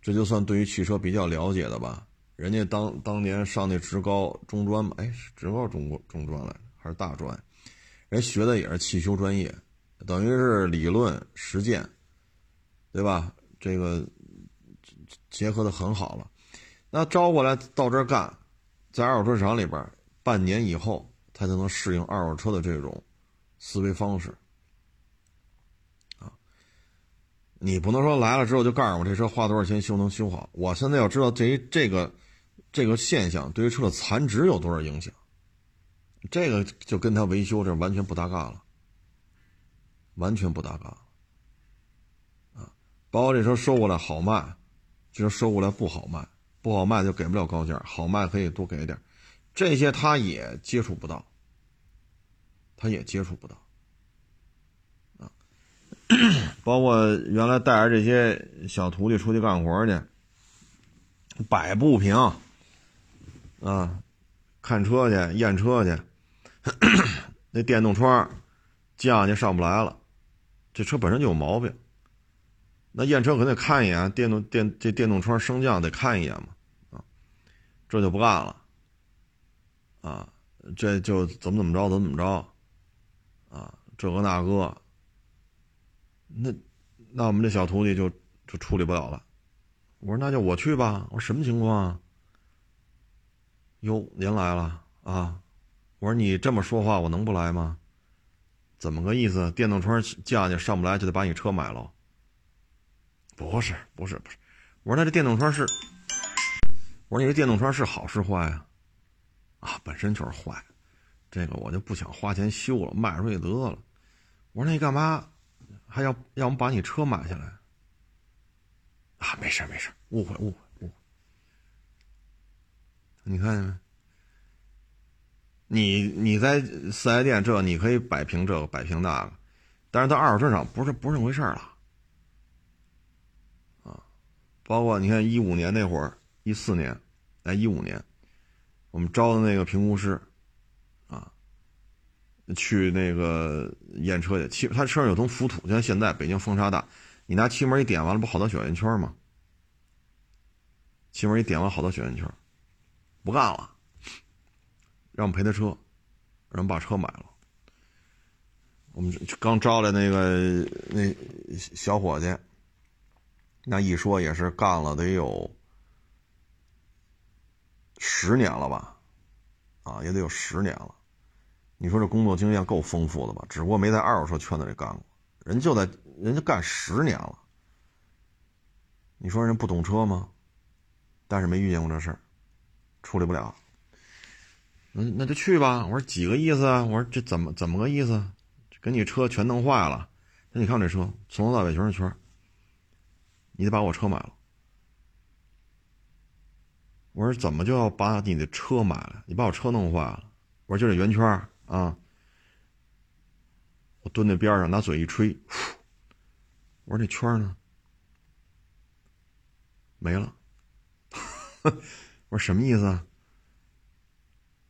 这就算对于汽车比较了解的吧，人家当当年上那职高中专嘛，哎，职高中中专来还是大专？人学的也是汽修专业，等于是理论实践，对吧？这个结合的很好了。那招过来到这儿干，在二手车市场里边，半年以后他才能适应二手车的这种思维方式啊。你不能说来了之后就告诉我这车花多少钱修能修好。我现在要知道这这个这个现象对于车的残值有多少影响，这个就跟他维修这完全不搭嘎了，完全不搭嘎。啊，包括这车收过来好卖，这车收过来不好卖，不好卖就给不了高价，好卖可以多给点，这些他也接触不到，他也接触不到。啊包括原来带着这些小徒弟出去干活去，摆不平啊，看车去验车去，[COUGHS] 那电动窗降去上不来了，这车本身就有毛病。那验车肯定得看一眼，电动电这电动窗升降得看一眼嘛，啊，这就不干了，啊，这就怎么怎么着怎么怎么着，啊，这个那个。那，那我们这小徒弟就就处理不了了。我说那就我去吧。我说什么情况啊？哟，您来了啊！我说你这么说话，我能不来吗？怎么个意思？电动窗降去上不来，就得把你车买了？不是，不是，不是。我说那这电动窗是，我说你这电动窗是好是坏啊？啊，本身就是坏，这个我就不想花钱修了，卖出去得了。我说那你干嘛？还要要我们把你车买下来啊？没事没事，误会误会误会。你看见没？你你在四 S 店这你可以摆平这个摆平那个，但是到二手车上不是不是那回事了啊！包括你看一五年那会儿，一四年，哎一五年，我们招的那个评估师。啊去那个验车去，漆他车上有层浮土，就像现在北京风沙大，你拿气门一点完了，不好多小圆圈吗？气门一点完，好多小圆圈，不干了，让我们赔他车，让我们把车买了。我们刚招来那个那小伙计，那一说也是干了得有十年了吧？啊，也得有十年了。你说这工作经验够丰富的吧？只不过没在二手车圈子里干过，人就在人家干十年了。你说人不懂车吗？但是没遇见过这事儿，处理不了。嗯，那就去吧。我说几个意思啊？我说这怎么怎么个意思？给你车全弄坏了。那你看这车从头到尾全是圈你得把我车买了。我说怎么就要把你的车买了？你把我车弄坏了？我说就这圆圈啊！我蹲在边上，拿嘴一吹，我说那圈呢？没了。[LAUGHS] 我说什么意思啊？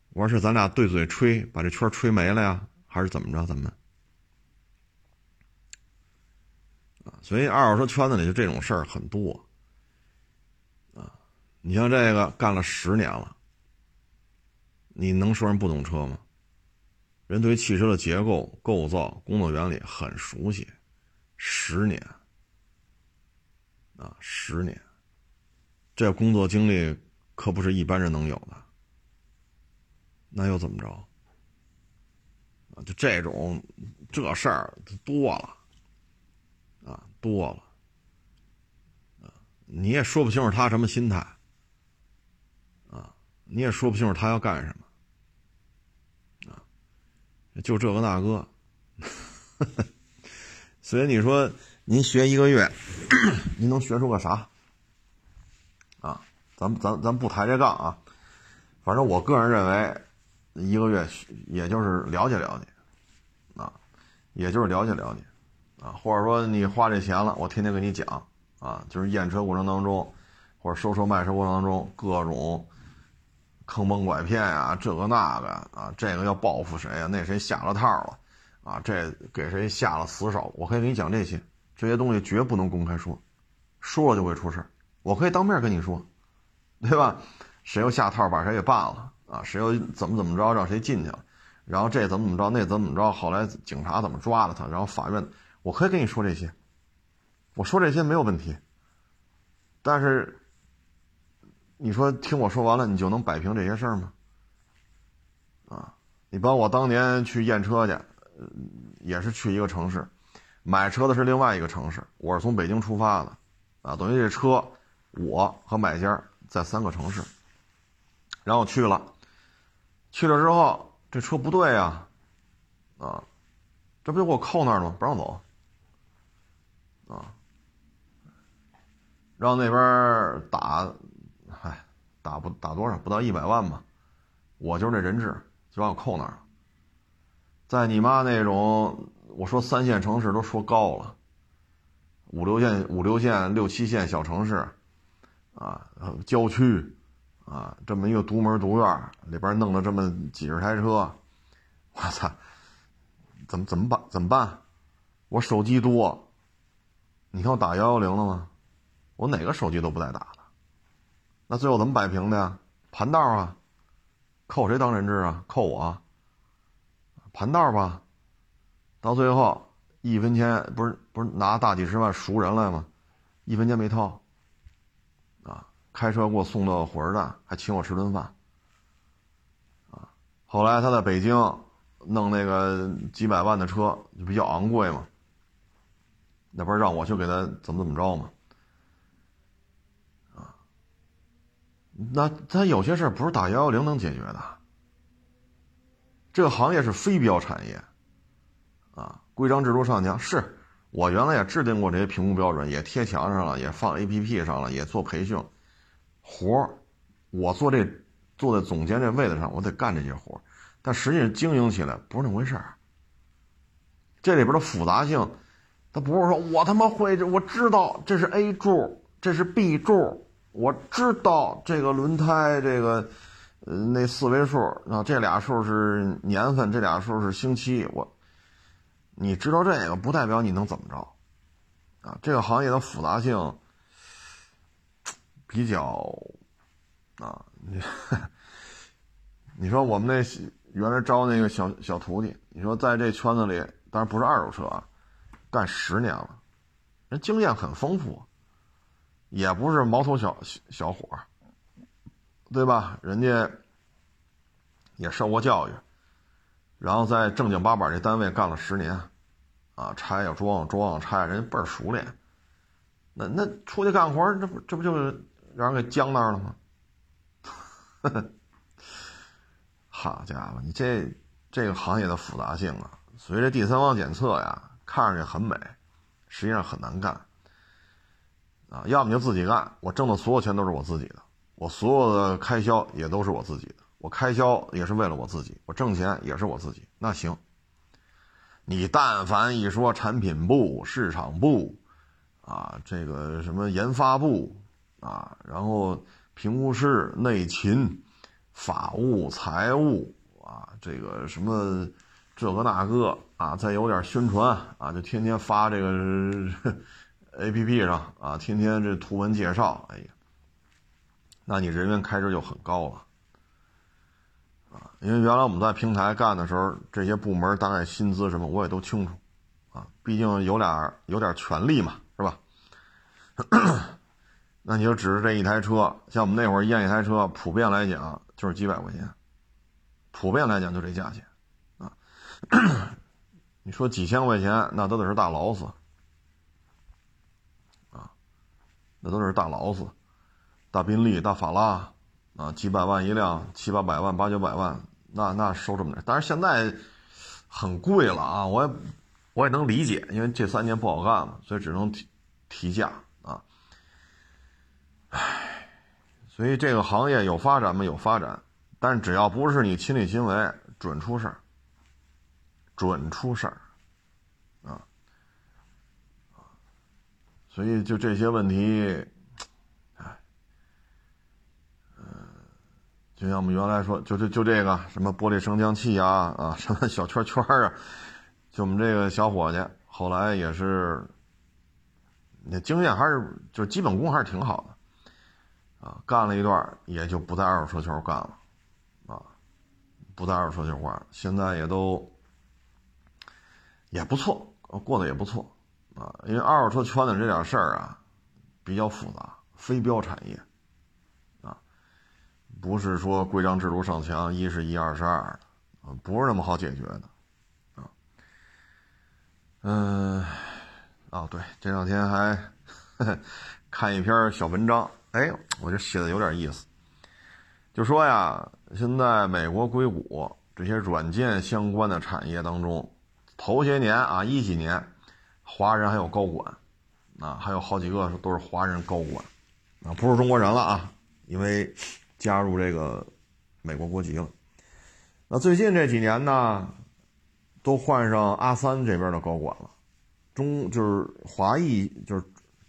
我说是咱俩对嘴吹，把这圈吹没了呀，还是怎么着？咱们啊，所以二手车圈子里就这种事儿很多。你像这个干了十年了，你能说人不懂车吗？人对于汽车的结构、构造、工作原理很熟悉，十年啊，十年，这工作经历可不是一般人能有的。那又怎么着？啊，就这种这事儿多了啊，多了啊，你也说不清楚他什么心态，你也说不清楚他要干什么。啊就这个那个，[LAUGHS] 所以你说您学一个月，您能学出个啥？啊，咱咱咱不抬这杠啊，反正我个人认为，一个月也就是了解了解，啊，也就是了解了解，啊，或者说你花这钱了，我天天跟你讲，啊，就是验车过程当中，或者收车卖车过程当中各种。坑蒙拐骗呀，这个那个啊，这个要报复谁呀？那谁下了套了，啊，这给谁下了死手？我可以给你讲这些，这些东西绝不能公开说，说了就会出事我可以当面跟你说，对吧？谁又下套把谁给办了啊？谁又怎么怎么着让谁进去了？然后这怎么怎么着，那怎么怎么着？后来警察怎么抓了他？然后法院，我可以跟你说这些，我说这些没有问题。但是，你说听我说完了，你就能摆平这些事儿吗？啊，你帮我当年去验车去，也是去一个城市，买车的是另外一个城市，我是从北京出发的，啊，等于这车我和买家在三个城市，然后去了，去了之后这车不对呀，啊，这不就给我扣那儿了吗？不让走，啊。让那边打，打不打多少？不到一百万吧。我就是那人质，就把我扣那儿了。在你妈那种，我说三线城市都说高了，五六线、五六线、六七线小城市，啊，郊区，啊，这么一个独门独院里边弄了这么几十台车，我操，怎么怎么办？怎么办？我手机多，你看我打幺幺零了吗？我哪个手机都不带打，那最后怎么摆平的呀？盘道啊，扣谁当人质啊？扣我，盘道吧。到最后一分钱不是不是拿大几十万赎人来吗？一分钱没掏。啊，开车给我送到火车站，还请我吃顿饭。啊，后来他在北京弄那个几百万的车就比较昂贵嘛，那不是让我去给他怎么怎么着吗？那他有些事儿不是打幺幺零能解决的。这个行业是非标产业，啊，规章制度上讲，是我原来也制定过这些评估标准，也贴墙上了，也放 A P P 上了，也做培训，活儿，我做这坐在总监这位子上，我得干这些活儿，但实际上经营起来不是那么回事儿。这里边的复杂性，他不是说我他妈会，我知道这是 A 柱，这是 B 柱。我知道这个轮胎，这个，呃，那四位数啊，这俩数是年份，这俩数是星期。我，你知道这个不代表你能怎么着，啊，这个行业的复杂性比较，啊，你，[LAUGHS] 你说我们那原来招那个小小徒弟，你说在这圈子里，当然不是二手车啊，干十年了，人经验很丰富。也不是毛头小小伙对吧？人家也受过教育，然后在正经八百这单位干了十年，啊，拆呀装装拆，人家倍儿熟练。那那出去干活，这不这不就是让人给僵那儿了吗？[LAUGHS] 好家伙，你这这个行业的复杂性啊，随着第三方检测呀，看上去很美，实际上很难干。啊，要么就自己干，我挣的所有钱都是我自己的，我所有的开销也都是我自己的，我开销也是为了我自己，我挣钱也是我自己。那行，你但凡一说产品部、市场部，啊，这个什么研发部，啊，然后评估师、内勤、法务、财务，啊，这个什么这个那个，啊，再有点宣传，啊，就天天发这个。A P P 上啊，天天这图文介绍，哎呀，那你人员开支就很高了啊。因为原来我们在平台干的时候，这些部门大概薪资什么我也都清楚啊，毕竟有俩有点权利嘛，是吧？[COUGHS] 那你就指着这一台车，像我们那会儿验一台车，普遍来讲就是几百块钱，普遍来讲就这价钱啊。[COUGHS] 你说几千块钱，那都得是大劳斯。那都是大劳斯、大宾利、大法拉，啊，几百万一辆，七八百万、八九百万，那那收这么点。但是现在很贵了啊，我也我也能理解，因为这三年不好干了，所以只能提提价啊。唉，所以这个行业有发展吗？有发展，但只要不是你亲力亲为，准出事儿，准出事儿。所以就这些问题，哎，嗯，就像我们原来说，就就就这个什么玻璃升降器啊啊，什么小圈圈啊，就我们这个小伙计，后来也是，那经验还是就基本功还是挺好的，啊，干了一段也就不在二手车圈干了，啊，不在二手车圈干，现在也都也不错，过得也不错，啊，因为二手车圈子这点事儿啊，比较复杂，非标产业，啊，不是说规章制度上墙，一是一，二是二，啊，不是那么好解决的，啊，嗯，哦，对，这两天还 [LAUGHS] 看一篇小文章。哎，我就写的有点意思，就说呀，现在美国硅谷这些软件相关的产业当中，头些年啊，一几年，华人还有高管，啊，还有好几个都是华人高管，啊，不是中国人了啊，因为加入这个美国国籍了。那最近这几年呢，都换上阿三这边的高管了，中就是华裔就是。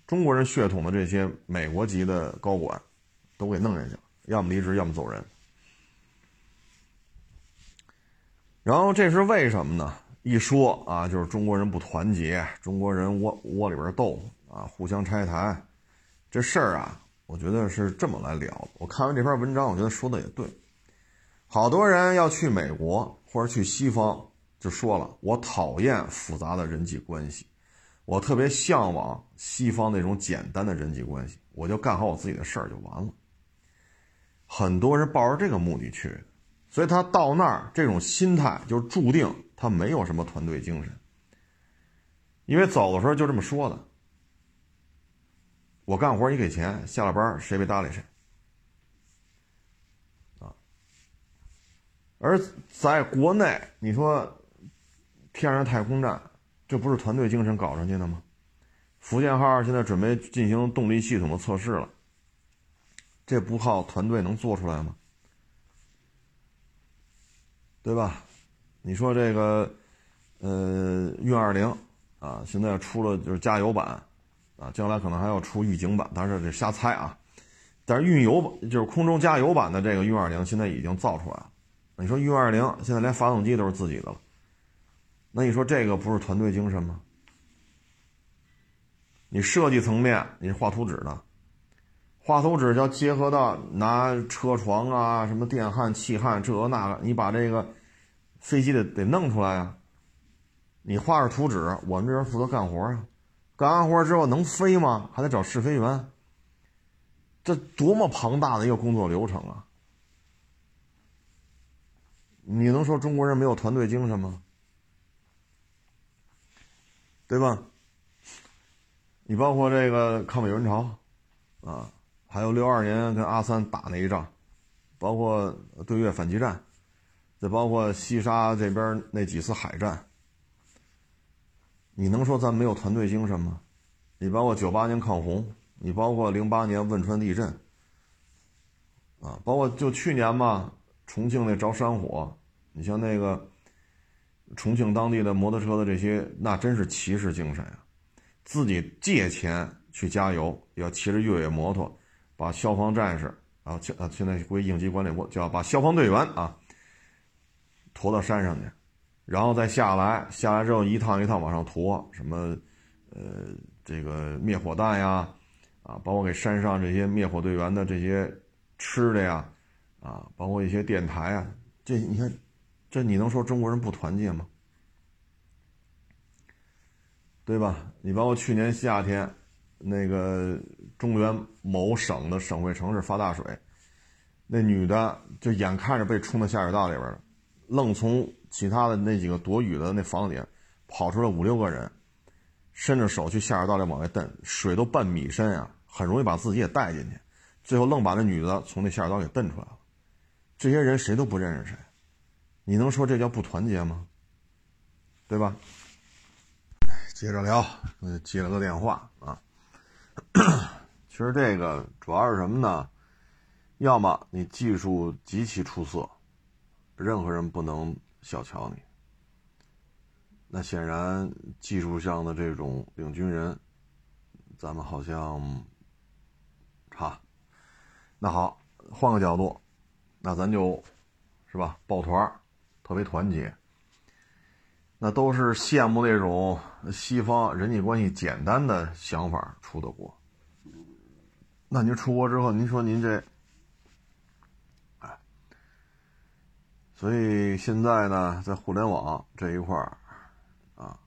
中国人血统的这些美国籍的高管，都给弄下去了，要么离职，要么走人。然后这是为什么呢？一说啊，就是中国人不团结，中国人窝窝里边斗啊，互相拆台。这事儿啊，我觉得是这么来聊。我看完这篇文章，我觉得说的也对。好多人要去美国或者去西方，就说了，我讨厌复杂的人际关系。我特别向往西方那种简单的人际关系，我就干好我自己的事儿就完了。很多人抱着这个目的去，所以他到那儿这种心态就注定他没有什么团队精神。因为走的时候就这么说的：“我干活你给钱，下了班谁别搭理谁。”啊，而在国内，你说天上太空站。这不是团队精神搞上去的吗？福建号现在准备进行动力系统的测试了，这不靠团队能做出来吗？对吧？你说这个，呃，运二零啊，现在出了就是加油版，啊，将来可能还要出预警版，但是这瞎猜啊。但是运油版就是空中加油版的这个运二零现在已经造出来了。你说运二零现在连发动机都是自己的了。那你说这个不是团队精神吗？你设计层面你是画图纸的，画图纸要结合到拿车床啊、什么电焊、气焊这个那个，你把这个飞机得得弄出来啊。你画着图纸，我们这边负责干活啊。干完活之后能飞吗？还得找试飞员。这多么庞大的一个工作流程啊！你能说中国人没有团队精神吗？对吧？你包括这个抗美援朝，啊，还有六二年跟阿三打那一仗，包括对越反击战，再包括西沙这边那几次海战，你能说咱没有团队精神吗？你包括九八年抗洪，你包括零八年汶川地震，啊，包括就去年嘛，重庆那着山火，你像那个。重庆当地的摩托车的这些，那真是骑士精神啊！自己借钱去加油，要骑着越野摩托，把消防战士啊，啊，现在归应急管理部，就要把消防队员啊驮到山上去，然后再下来，下来之后一趟一趟往上驮，什么呃，这个灭火弹呀，啊，包括给山上这些灭火队员的这些吃的呀，啊，包括一些电台啊，这你看。这你能说中国人不团结吗？对吧？你包括去年夏天，那个中原某省的省会城市发大水，那女的就眼看着被冲到下水道里边了，愣从其他的那几个躲雨的那房子里跑出来五六个人，伸着手去下水道里往外蹬，水都半米深啊，很容易把自己也带进去，最后愣把那女的从那下水道给蹬出来了。这些人谁都不认识谁。你能说这叫不团结吗？对吧？接着聊，接了个电话啊。其实这个主要是什么呢？要么你技术极其出色，任何人不能小瞧你。那显然技术上的这种领军人，咱们好像差。那好，换个角度，那咱就是吧，抱团特别团结，那都是羡慕那种西方人际关系简单的想法出的国。那您出国之后，您说您这，哎，所以现在呢，在互联网这一块儿，啊，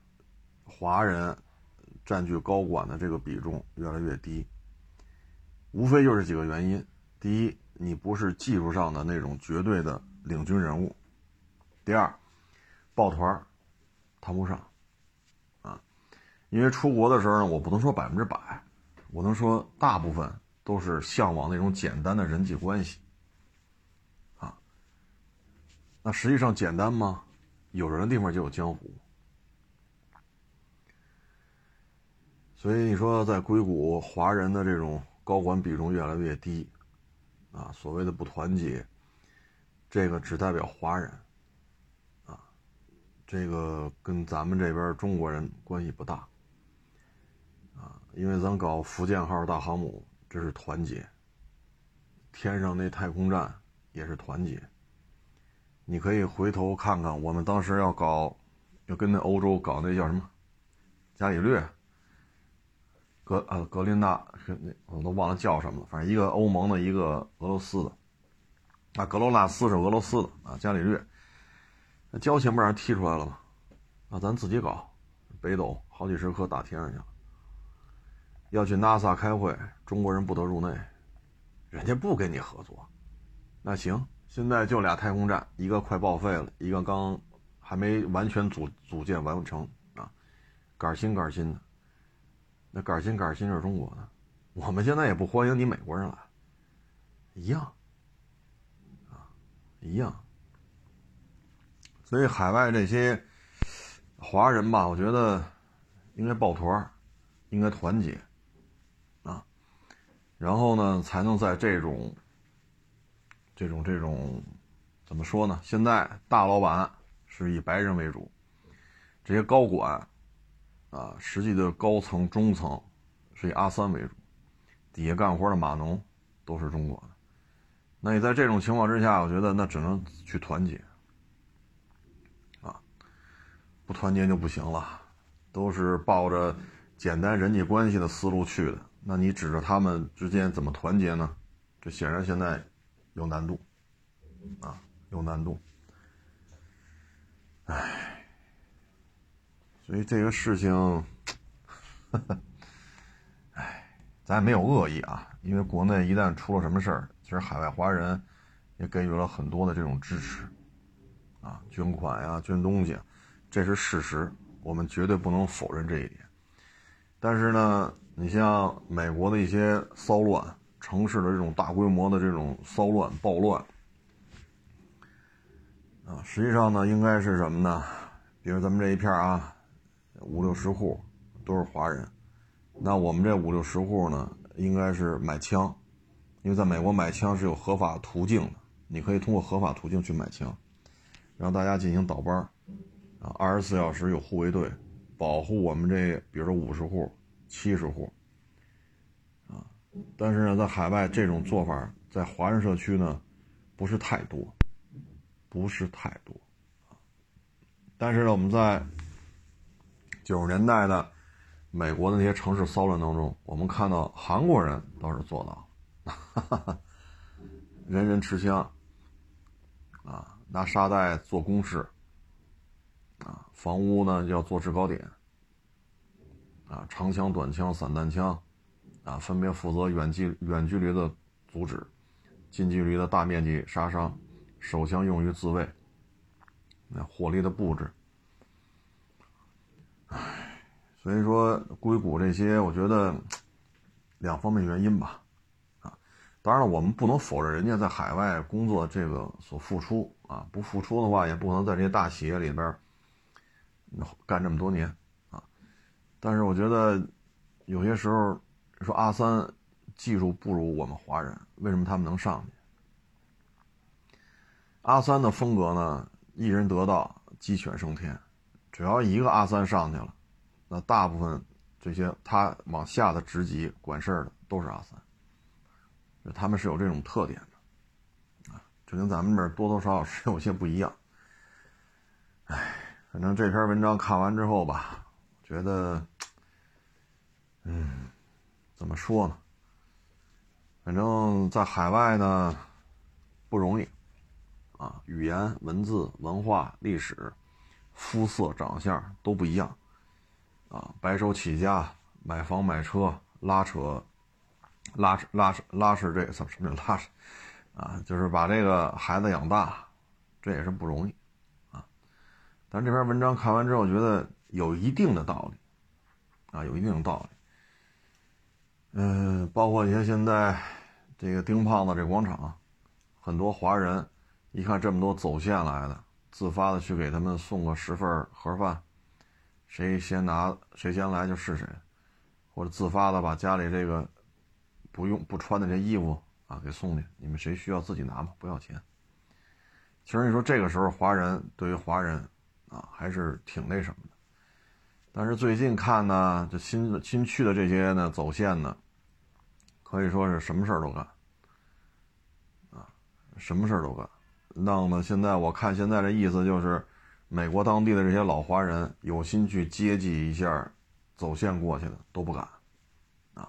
华人占据高管的这个比重越来越低，无非就是几个原因：第一，你不是技术上的那种绝对的领军人物；第二，抱团谈不上，啊，因为出国的时候呢，我不能说百分之百，我能说大部分。都是向往那种简单的人际关系，啊，那实际上简单吗？有人的地方就有江湖，所以你说在硅谷，华人的这种高管比重越来越低，啊，所谓的不团结，这个只代表华人，啊，这个跟咱们这边中国人关系不大，啊，因为咱搞福建号大航母。这是团结。天上那太空站也是团结。你可以回头看看，我们当时要搞，要跟那欧洲搞那叫什么，伽利略，格呃格林纳，那我都忘了叫什么了。反正一个欧盟的，一个俄罗斯的。啊，格罗纳斯是俄罗斯的啊，伽利略，那交钱不让人踢出来了吗？那咱自己搞，北斗好几十颗打天上去了。要去 NASA 开会，中国人不得入内，人家不跟你合作。那行，现在就俩太空站，一个快报废了，一个刚还没完全组组建完成啊，杆新杆新的。那杆新杆新是中国的，我们现在也不欢迎你美国人来，一样啊，一样。所以海外这些华人吧，我觉得应该抱团，应该团结。然后呢，才能在这种、这种、这种，怎么说呢？现在大老板是以白人为主，这些高管啊，实际的高层、中层是以阿三为主，底下干活的码农都是中国的。那你在这种情况之下，我觉得那只能去团结啊，不团结就不行了，都是抱着简单人际关系的思路去的。那你指着他们之间怎么团结呢？这显然现在有难度，啊，有难度。唉，所以这个事情，唉，咱也没有恶意啊，因为国内一旦出了什么事儿，其实海外华人也给予了很多的这种支持，啊，捐款呀，捐东西，这是事实，我们绝对不能否认这一点。但是呢。你像美国的一些骚乱城市的这种大规模的这种骚乱暴乱啊，实际上呢，应该是什么呢？比如咱们这一片啊，五六十户都是华人，那我们这五六十户呢，应该是买枪，因为在美国买枪是有合法途径的，你可以通过合法途径去买枪，让大家进行倒班啊，二十四小时有护卫队保护我们这，比如说五十户。七十户，啊，但是呢，在海外这种做法，在华人社区呢，不是太多，不是太多，但是呢，我们在九十年代的美国的那些城市骚乱当中，我们看到韩国人倒是做到，哈 [LAUGHS] 哈人人持枪，啊，拿沙袋做工事，啊，房屋呢要做制高点。啊，长枪、短枪、散弹枪，啊，分别负责远距远距离的阻止，近距离的大面积杀伤，手枪用于自卫。那火力的布置，唉，所以说硅谷这些，我觉得两方面原因吧，啊，当然了，我们不能否认人家在海外工作这个所付出啊，不付出的话，也不可能在这些大企业里边干这么多年。但是我觉得，有些时候说阿三技术不如我们华人，为什么他们能上去？阿三的风格呢？一人得道，鸡犬升天。只要一个阿三上去了，那大部分这些他往下的职级管事儿的都是阿三。他们是有这种特点的，啊，这跟咱们这儿多多少少是有些不一样。哎，反正这篇文章看完之后吧，觉得。嗯，怎么说呢？反正在海外呢不容易啊，语言、文字、文化、历史、肤色、长相都不一样啊，白手起家买房买车拉扯拉扯拉扯拉扯这什么什么叫拉扯啊，就是把这个孩子养大，这也是不容易啊。但这篇文章看完之后，觉得有一定的道理啊，有一定的道理。嗯，包括你看现在这个丁胖子这广场，很多华人一看这么多走线来的，自发的去给他们送个十份盒饭，谁先拿谁先来就是谁，或者自发的把家里这个不用不穿的这衣服啊给送去，你们谁需要自己拿吧，不要钱。其实你说这个时候华人对于华人啊还是挺那什么的，但是最近看呢，这新新去的这些呢走线呢。可以说是什么事儿都干，啊，什么事儿都干，弄得现在我看现在这意思就是，美国当地的这些老华人有心去接济一下走线过去的都不敢，啊，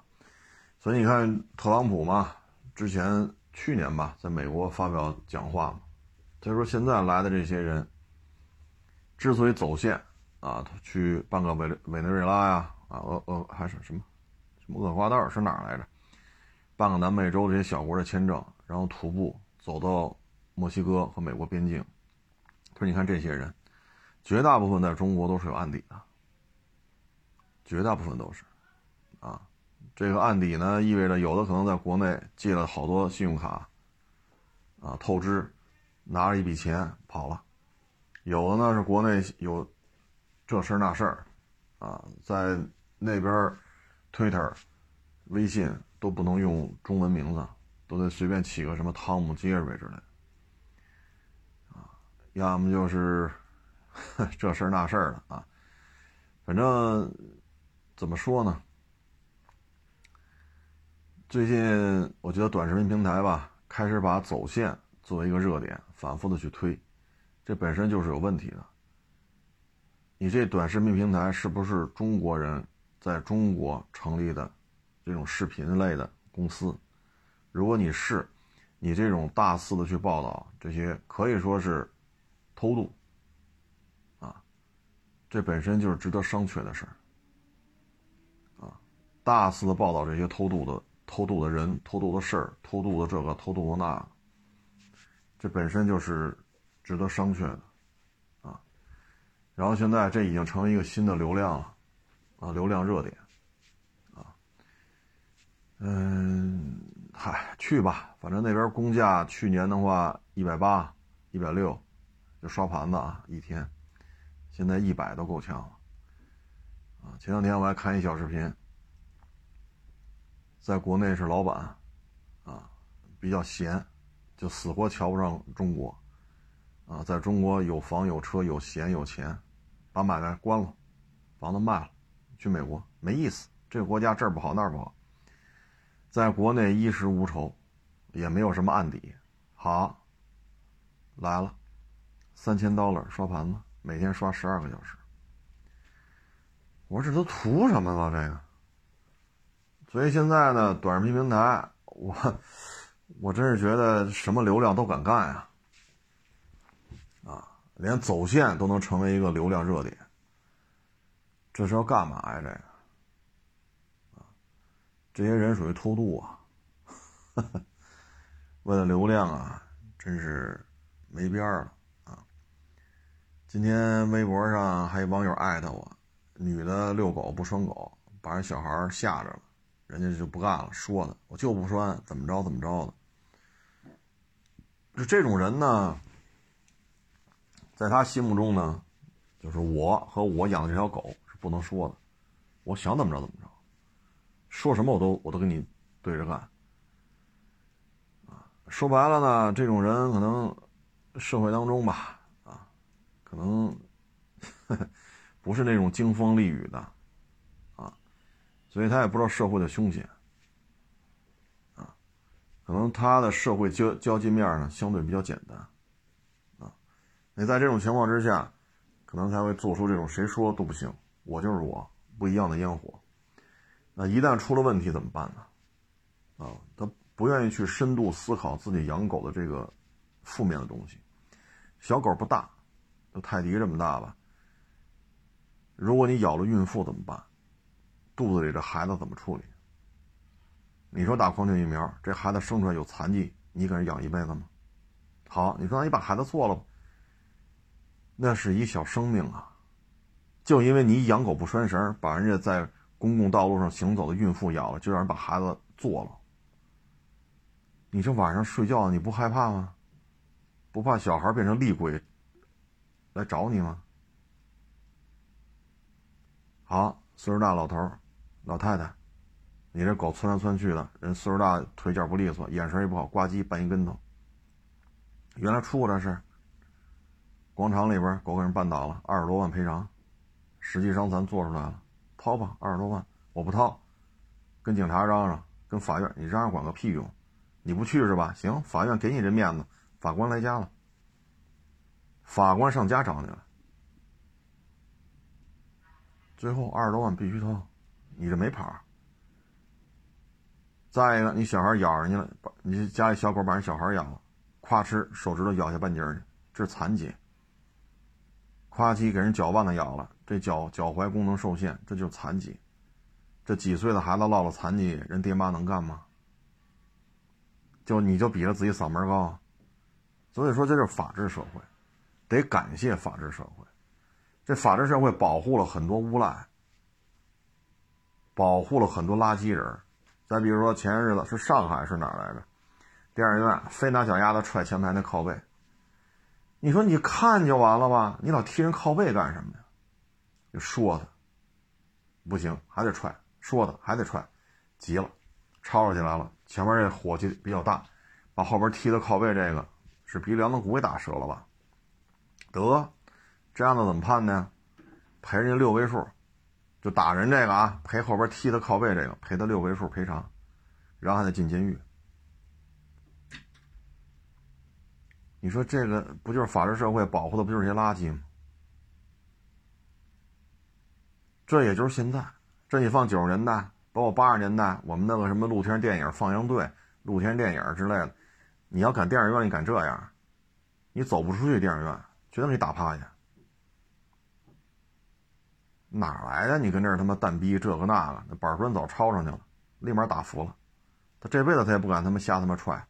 所以你看特朗普嘛，之前去年吧，在美国发表讲话嘛，他说现在来的这些人，之所以走线啊，他去办个委委内瑞拉呀，啊，厄厄还是什么什么厄瓜多尔是哪儿来着？办个南美洲这些小国的签证，然后徒步走到墨西哥和美国边境。他说：“你看这些人，绝大部分在中国都是有案底的，绝大部分都是，啊，这个案底呢，意味着有的可能在国内借了好多信用卡，啊，透支，拿着一笔钱跑了；有的呢是国内有这事儿那事儿，啊，在那边 Twitter、微信。”都不能用中文名字，都得随便起个什么汤姆、杰瑞之类的，啊，要么就是 [LAUGHS] 这事儿那事儿的啊，反正怎么说呢？最近我觉得短视频平台吧，开始把走线作为一个热点，反复的去推，这本身就是有问题的。你这短视频平台是不是中国人在中国成立的？这种视频类的公司，如果你是，你这种大肆的去报道这些，可以说是偷渡，啊，这本身就是值得商榷的事儿，啊，大肆的报道这些偷渡的、偷渡的人、偷渡的事儿、偷渡的这个、偷渡的那，这本身就是值得商榷的，啊，然后现在这已经成为一个新的流量了，啊，流量热点。嗯，嗨，去吧，反正那边工价去年的话一百八、一百六，就刷盘子啊，一天，现在一百都够呛了。啊，前两天我还看一小视频，在国内是老板，啊，比较闲，就死活瞧不上中国，啊，在中国有房有车有闲有钱，把买卖关了，房子卖了，去美国没意思，这个国家这儿不好那儿不好。在国内衣食无愁，也没有什么案底，好，来了，三千刀了刷盘子，每天刷十二个小时。我说这都图什么了？这个，所以现在呢，短视频平台，我我真是觉得什么流量都敢干呀，啊，连走线都能成为一个流量热点，这是要干嘛呀？这个？这些人属于偷渡啊，[LAUGHS] 为了流量啊，真是没边儿了啊！今天微博上还有网友艾特我，女的遛狗不拴狗，把人小孩吓着了，人家就不干了，说的我就不拴，怎么着怎么着的。就这种人呢，在他心目中呢，就是我和我养的这条狗是不能说的，我想怎么着怎么着。说什么我都我都跟你对着干，啊，说白了呢，这种人可能社会当中吧，啊，可能 [LAUGHS] 不是那种经风历雨的，啊，所以他也不知道社会的凶险，啊，可能他的社会交交际面呢相对比较简单，啊，你在这种情况之下，可能才会做出这种谁说都不行，我就是我不一样的烟火。那一旦出了问题怎么办呢？啊，他不愿意去深度思考自己养狗的这个负面的东西。小狗不大，就泰迪这么大吧。如果你咬了孕妇怎么办？肚子里这孩子怎么处理？你说打狂犬疫苗，这孩子生出来有残疾，你给人养一辈子吗？好，你说你把孩子做了，那是一小生命啊！就因为你养狗不拴绳，把人家在公共道路上行走的孕妇咬了，就让人把孩子做了。你这晚上睡觉你不害怕吗？不怕小孩变成厉鬼来找你吗？好，岁数大老头老太太，你这狗窜来窜去的，人岁数大腿脚不利索，眼神也不好，呱唧绊一跟头。原来出过这事，广场里边狗给人绊倒了，二十多万赔偿，实际伤残做出来了，掏吧，二十多万，我不掏，跟警察嚷嚷，跟法院，你嚷嚷管个屁用。你不去是吧？行，法院给你这面子，法官来家了。法官上家找你了，最后二十多万必须掏，你这没跑。再一个，你小孩咬人家了，把你家里小狗把人小孩咬了，咵哧手指头咬下半截去，这是残疾。夸叽给人脚腕子咬了，这脚脚踝功能受限，这就是残疾。这几岁的孩子落了残疾，人爹妈能干吗？就你就比着自己嗓门高，所以说这就是法治社会，得感谢法治社会。这法治社会保护了很多无赖，保护了很多垃圾人。再比如说前些日子是上海是哪来着？电影院非拿脚丫子踹前排那靠背。你说你看就完了吧？你老踢人靠背干什么呀？就说他，不行还得踹，说他还得踹，急了，吵吵起来了。前面这火气比较大，把后边踢的靠背这个是鼻梁子骨给打折了吧？得，这样子怎么判呢？赔人家六位数，就打人这个啊，赔后边踢的靠背这个，赔他六位数赔偿，然后还得进监狱。你说这个不就是法治社会保护的不就是些垃圾吗？这也就是现在，这你放九十年代。包括八十年代，我们那个什么露天电影放映队、露天电影之类的，你要敢电影院，你敢这样，你走不出去电影院，绝对给你打趴下。哪来的？你跟这儿他妈蛋逼这个那个，那板砖早抄上去了，立马打服了。他这辈子他也不敢他妈瞎他妈踹。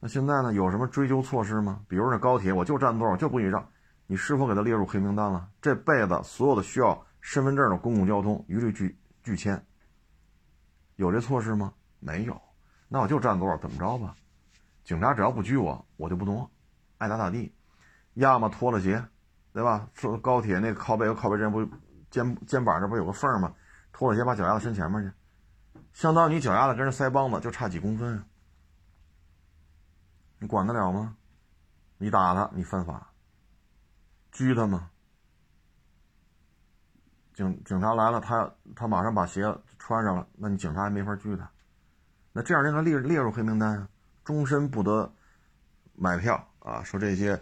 那现在呢？有什么追究措施吗？比如那高铁，我就占座，我就不许让，你是否给他列入黑名单了？这辈子所有的需要。身份证的公共交通一律拒拒签，有这措施吗？没有，那我就占座，怎么着吧？警察只要不拘我，我就不挪，爱咋咋地。要么脱了鞋，对吧？坐高铁那个靠背和靠背之间不肩肩膀这不有个缝吗？脱了鞋把脚丫子伸前面去，相当于你脚丫子跟人腮帮子就差几公分，你管得了吗？你打他，你犯法，拘他吗？警警察来了，他他马上把鞋穿上了，那你警察还没法拘他，那这样让他列列入黑名单啊，终身不得买票啊，说这些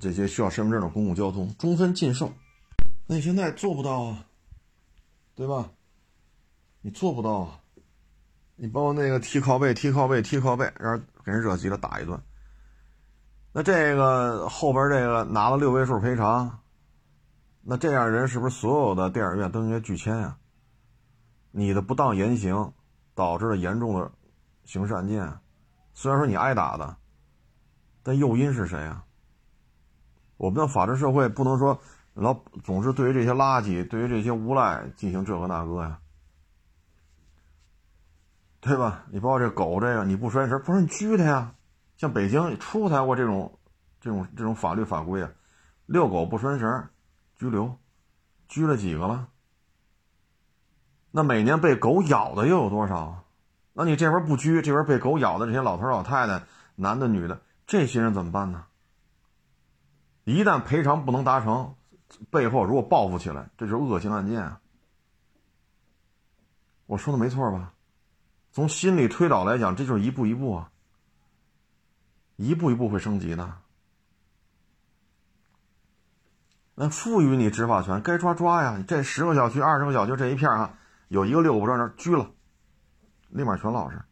这些需要身份证的公共交通终身禁售，那你现在做不到啊，对吧？你做不到啊，你包括那个踢靠背、踢靠背、踢靠背，让人给人惹急了打一顿，那这个后边这个拿了六位数赔偿。那这样人是不是所有的电影院都应该拒签呀？你的不当言行导致了严重的刑事案件，虽然说你挨打的，但诱因是谁啊？我们的法治社会不能说老总是对于这些垃圾、对于这些无赖进行这个那个呀，对吧？你包括这狗这个，你不拴绳，不是你拘它呀？像北京出台过这种这种这种法律法规啊，遛狗不拴绳。拘留，拘了几个了？那每年被狗咬的又有多少？那你这边不拘，这边被狗咬的这些老头老太太，男的女的，这些人怎么办呢？一旦赔偿不能达成，背后如果报复起来，这就是恶性案件啊！我说的没错吧？从心理推导来讲，这就是一步一步啊，一步一步会升级的。那赋予你执法权，该抓抓呀！这十个小区、二十个小区这一片啊，有一个遛狗不拴绳，拘了，立马全老实。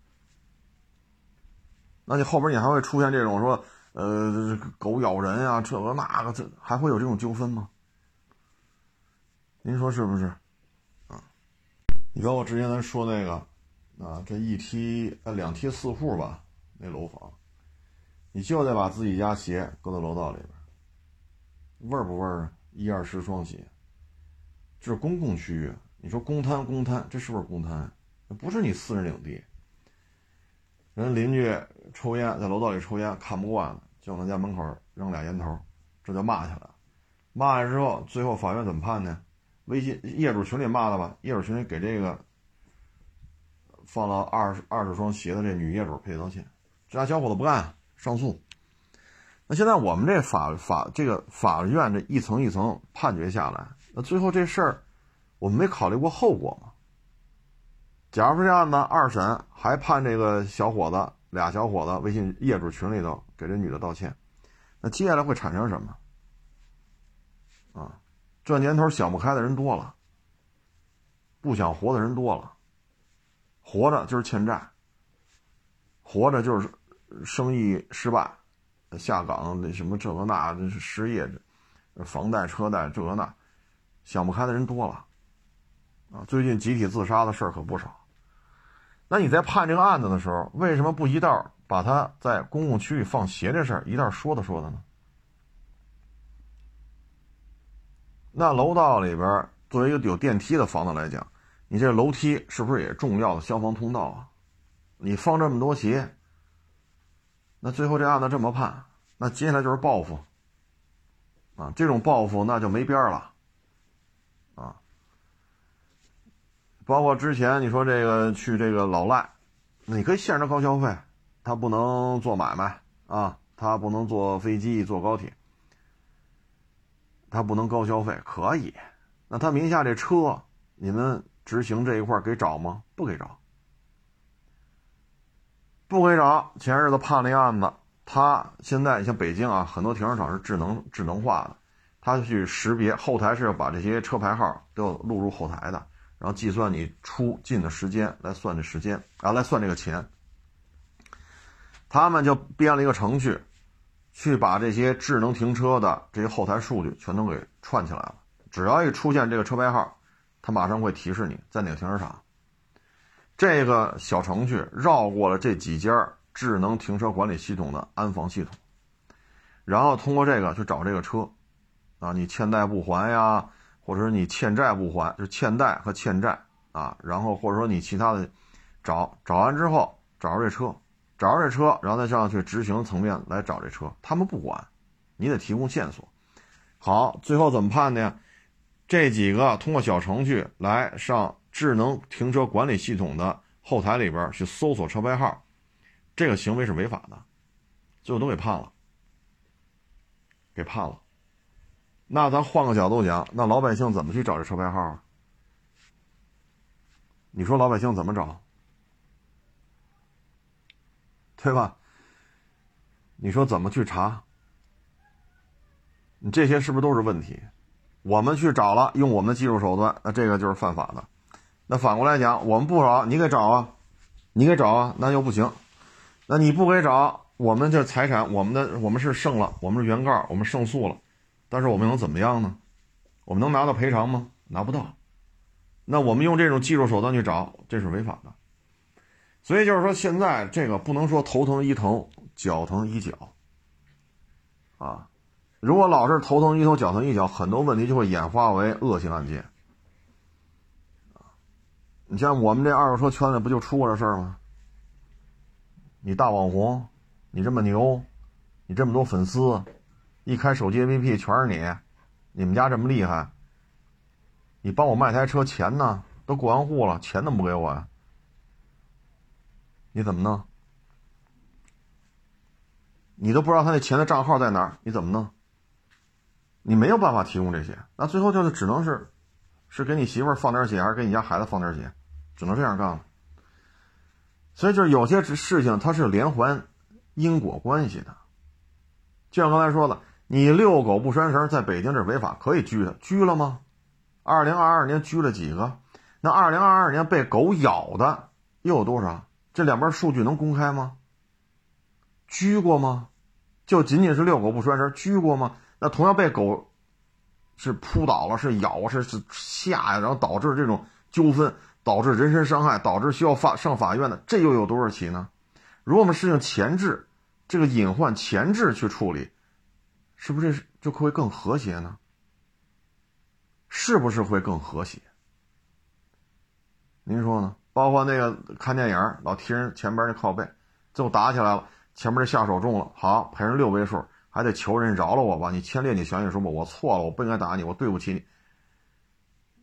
那你后边你还会出现这种说，呃，狗咬人呀，这个那个，这还会有这种纠纷吗？您说是不是？啊，你包括之前咱说那个，啊，这一梯呃两梯四户吧，那楼房，你就得把自己家鞋搁在楼道里边，味儿不味儿啊？一二十双鞋，这是公共区域，你说公摊公摊，这是不是公摊？不是你私人领地。人邻居抽烟在楼道里抽烟，看不惯了，就往他家门口扔俩烟头，这就骂起来了。骂完之后，最后法院怎么判呢？微信业主群里骂的吧，业主群里给这个放了二十二十双鞋的这女业主赔道歉，这俩小伙子不干，上诉。那现在我们这法法这个法院这一层一层判决下来，那最后这事儿我们没考虑过后果吗？假如说这案子二审还判这个小伙子俩小伙子微信业主群里头给这女的道歉，那接下来会产生什么？啊？这年头想不开的人多了，不想活的人多了。活着就是欠债，活着就是生意失败、下岗那什么这个那，这是失业，房贷车贷这个那，想不开的人多了。啊，最近集体自杀的事儿可不少。那你在判这个案子的时候，为什么不一道把他在公共区域放鞋这事儿一道说的说的呢？那楼道里边，作为一个有电梯的房子来讲，你这楼梯是不是也重要的消防通道啊？你放这么多鞋，那最后这案子这么判，那接下来就是报复啊！这种报复那就没边了啊！包括之前你说这个去这个老赖，你可以限制高消费，他不能做买卖啊，他不能坐飞机、坐高铁。他不能高消费，可以，那他名下这车，你们执行这一块给找吗？不给找，不给找。前日子判了一案子，他现在像北京啊，很多停车场是智能智能化的，他去识别后台是要把这些车牌号都要录入后台的，然后计算你出进的时间来算这时间啊，来算这个钱。他们就编了一个程序。去把这些智能停车的这些后台数据全都给串起来了。只要一出现这个车牌号，它马上会提示你在哪个停车场。这个小程序绕过了这几家智能停车管理系统的安防系统，然后通过这个去找这个车。啊，你欠贷不还呀，或者说你欠债不还，就欠贷和欠债啊。然后或者说你其他的，找找完之后找着这车。找着这车，然后再上去执行层面来找这车，他们不管，你得提供线索。好，最后怎么判的？这几个通过小程序来上智能停车管理系统的后台里边去搜索车牌号，这个行为是违法的，最后都给判了，给判了。那咱换个角度讲，那老百姓怎么去找这车牌号？你说老百姓怎么找？对吧？你说怎么去查？你这些是不是都是问题？我们去找了，用我们的技术手段，那这个就是犯法的。那反过来讲，我们不找，你给找啊，你给找啊，那又不行。那你不给找，我们这财产，我们的我们是胜了，我们是原告，我们胜诉了，但是我们能怎么样呢？我们能拿到赔偿吗？拿不到。那我们用这种技术手段去找，这是违法的。所以就是说，现在这个不能说头疼医头，脚疼医脚，啊，如果老是头疼医头，脚疼医脚，很多问题就会演化为恶性案件，你像我们这二手车圈子不就出过这事儿吗？你大网红，你这么牛，你这么多粉丝，一开手机 APP 全是你，你们家这么厉害，你帮我卖台车，钱呢？都过完户了，钱怎么不给我呀？你怎么弄？你都不知道他那钱的账号在哪儿，你怎么弄？你没有办法提供这些，那最后就是只能是，是给你媳妇儿放点血，还是给你家孩子放点血，只能这样干了。所以就是有些事情它是连环因果关系的。就像刚才说的，你遛狗不拴绳，在北京这违法，可以拘的，拘了吗？二零二二年拘了几个？那二零二二年被狗咬的又有多少？这两边数据能公开吗？拘过吗？就仅仅是遛狗不拴绳，拘过吗？那同样被狗是扑倒了，是咬，是是吓呀，然后导致这种纠纷，导致人身伤害，导致需要法上法院的，这又有多少起呢？如果我们实行前置，这个隐患前置去处理，是不是就会更和谐呢？是不是会更和谐？您说呢？包括那个看电影老踢人前边那靠背，最后打起来了。前面这下手重了，好赔人六位数，还得求人饶了我吧？你签列举协议书吧，我错了，我不应该打你，我对不起你。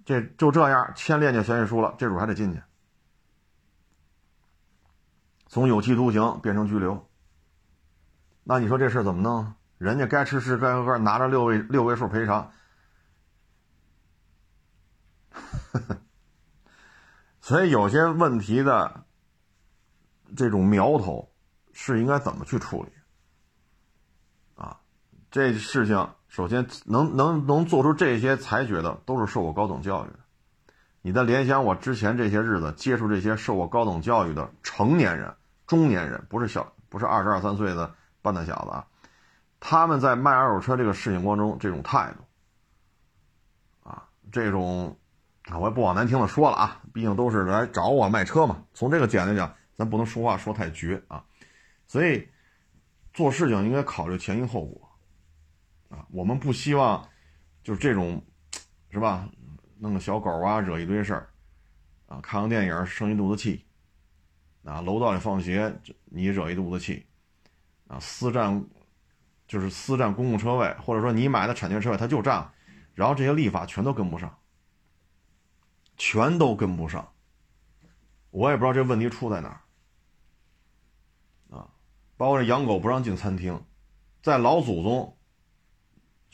这就这样签列举协议书了，这主还得进去，从有期徒刑变成拘留。那你说这事怎么弄？人家该吃吃，该喝喝，拿着六位六位数赔偿。[LAUGHS] 所以有些问题的这种苗头。是应该怎么去处理？啊，这事情首先能能能做出这些裁决的，都是受过高等教育的。你再联想我之前这些日子接触这些受过高等教育的成年人、中年人，不是小，不是二十二三岁的半大小子啊，他们在卖二手车这个事情当中这种态度，啊，这种啊，我也不往难听的说了啊，毕竟都是来找我卖车嘛。从这个角度讲，咱不能说话说太绝啊。所以，做事情应该考虑前因后果，啊，我们不希望就是这种，是吧？弄个小狗啊，惹一堆事儿，啊，看个电影生一肚子气，啊，楼道里放鞋你惹一肚子气，啊，私占就是私占公共车位，或者说你买的产权车位他就占，然后这些立法全都跟不上，全都跟不上，我也不知道这问题出在哪儿。啊包括这养狗不让进餐厅，在老祖宗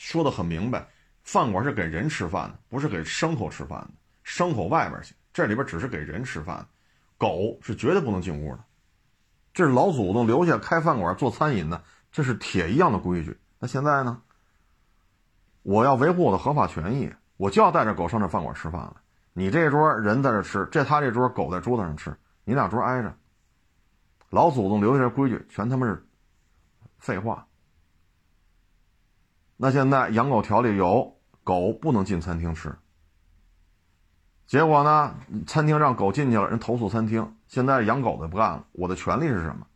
说的很明白，饭馆是给人吃饭的，不是给牲口吃饭的。牲口外边去，这里边只是给人吃饭，狗是绝对不能进屋的。这是老祖宗留下开饭馆做餐饮的，这是铁一样的规矩。那现在呢？我要维护我的合法权益，我就要带着狗上这饭馆吃饭了。你这桌人在这吃，这他这桌狗在桌子上吃，你俩桌挨着。老祖宗留下的规矩全他妈是废话。那现在养狗条例有狗不能进餐厅吃，结果呢，餐厅让狗进去了，人投诉餐厅。现在养狗的不干了，我的权利是什么？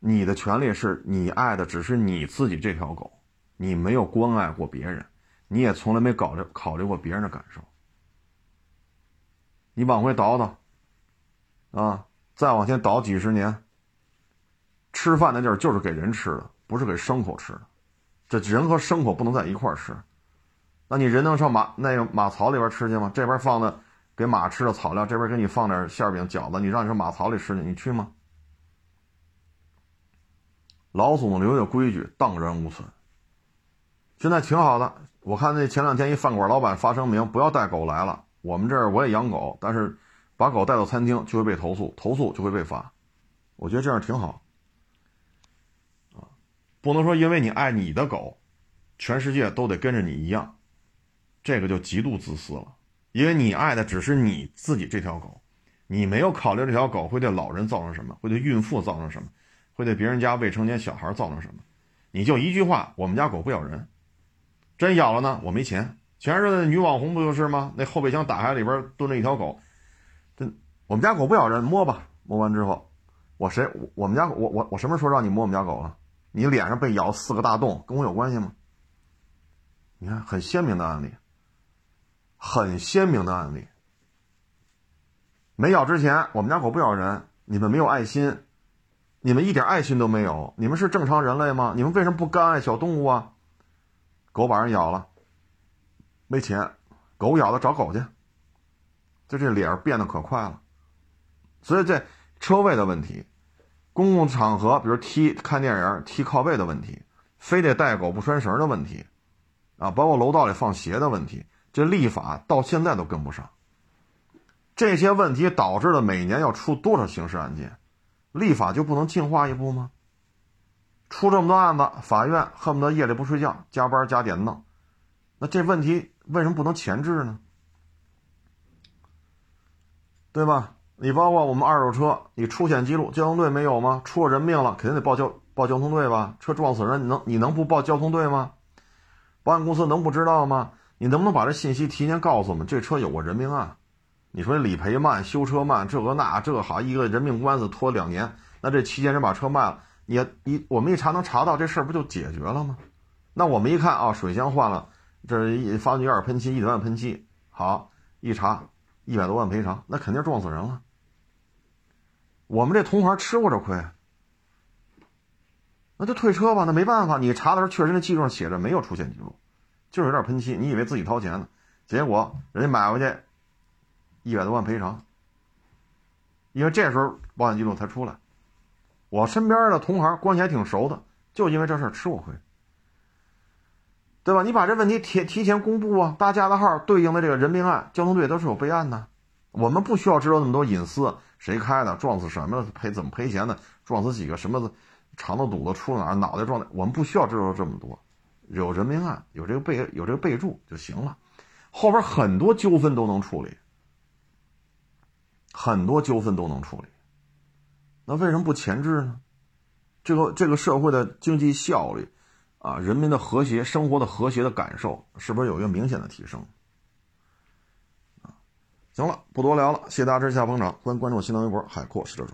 你的权利是你爱的只是你自己这条狗，你没有关爱过别人，你也从来没考虑考虑过别人的感受。你往回倒倒。啊，再往前倒几十年，吃饭的地儿就是给人吃的，不是给牲口吃的。这人和牲口不能在一块儿吃。那你人能上马那个马槽里边吃去吗？这边放的给马吃的草料，这边给你放点馅饼饺子，你让你上马槽里吃去，你去吗？老祖宗留下规矩，荡然无存。现在挺好的，我看那前两天一饭馆老板发声明，不要带狗来了。我们这儿我也养狗，但是。把狗带到餐厅就会被投诉，投诉就会被罚。我觉得这样挺好，不能说因为你爱你的狗，全世界都得跟着你一样，这个就极度自私了。因为你爱的只是你自己这条狗，你没有考虑这条狗会对老人造成什么，会对孕妇造成什么，会对别人家未成年小孩造成什么。你就一句话，我们家狗不咬人，真咬了呢，我没钱。前日子女网红不就是吗？那后备箱打开里边蹲着一条狗。这我们家狗不咬人，摸吧。摸完之后，我谁？我们家，我我我什么时候让你摸我们家狗了？你脸上被咬四个大洞，跟我有关系吗？你看，很鲜明的案例，很鲜明的案例。没咬之前，我们家狗不咬人。你们没有爱心，你们一点爱心都没有。你们是正常人类吗？你们为什么不甘爱小动物啊？狗把人咬了，没钱，狗咬了找狗去。就这脸变得可快了。所以这车位的问题，公共场合，比如踢看电影踢靠背的问题，非得带狗不拴绳的问题，啊，包括楼道里放鞋的问题，这立法到现在都跟不上。这些问题导致了每年要出多少刑事案件，立法就不能进化一步吗？出这么多案子，法院恨不得夜里不睡觉，加班加点弄，那这问题为什么不能前置呢？对吧？你包括我们二手车，你出险记录，交通队没有吗？出了人命了，肯定得报交报交通队吧？车撞死人，你能你能不报交通队吗？保险公司能不知道吗？你能不能把这信息提前告诉我们？这车有过人命案，你说理赔慢、修车慢，这个那这个好，一个人命官司拖两年，那这期间人把车卖了，你你我们一查能查到这事儿，不就解决了吗？那我们一看啊，水箱换了，这一发动机盖喷漆，一百万喷漆，好一查，一百多万赔偿，那肯定撞死人了。我们这同行吃过这亏，那就退车吧。那没办法，你查的时候确实那记录上写着没有出现记录，就是有点喷漆，你以为自己掏钱呢，结果人家买回去一百多万赔偿，因为这时候保险记录才出来。我身边的同行关系还挺熟的，就因为这事吃过亏，对吧？你把这问题提提前公布啊，大家的号对应的这个人命案，交通队都是有备案的，我们不需要知道那么多隐私。谁开的？撞死什么？赔怎么赔钱的？撞死几个？什么肠子堵了出了哪？脑袋撞的？我们不需要知道这么多，有人命案，有这个备有这个备注就行了。后边很多纠纷都能处理，很多纠纷都能处理。那为什么不前置呢？这个这个社会的经济效率啊，人民的和谐生活的和谐的感受，是不是有一个明显的提升？行了，不多聊了，谢谢大家支持，下捧场，关关注新浪微博海阔试车手。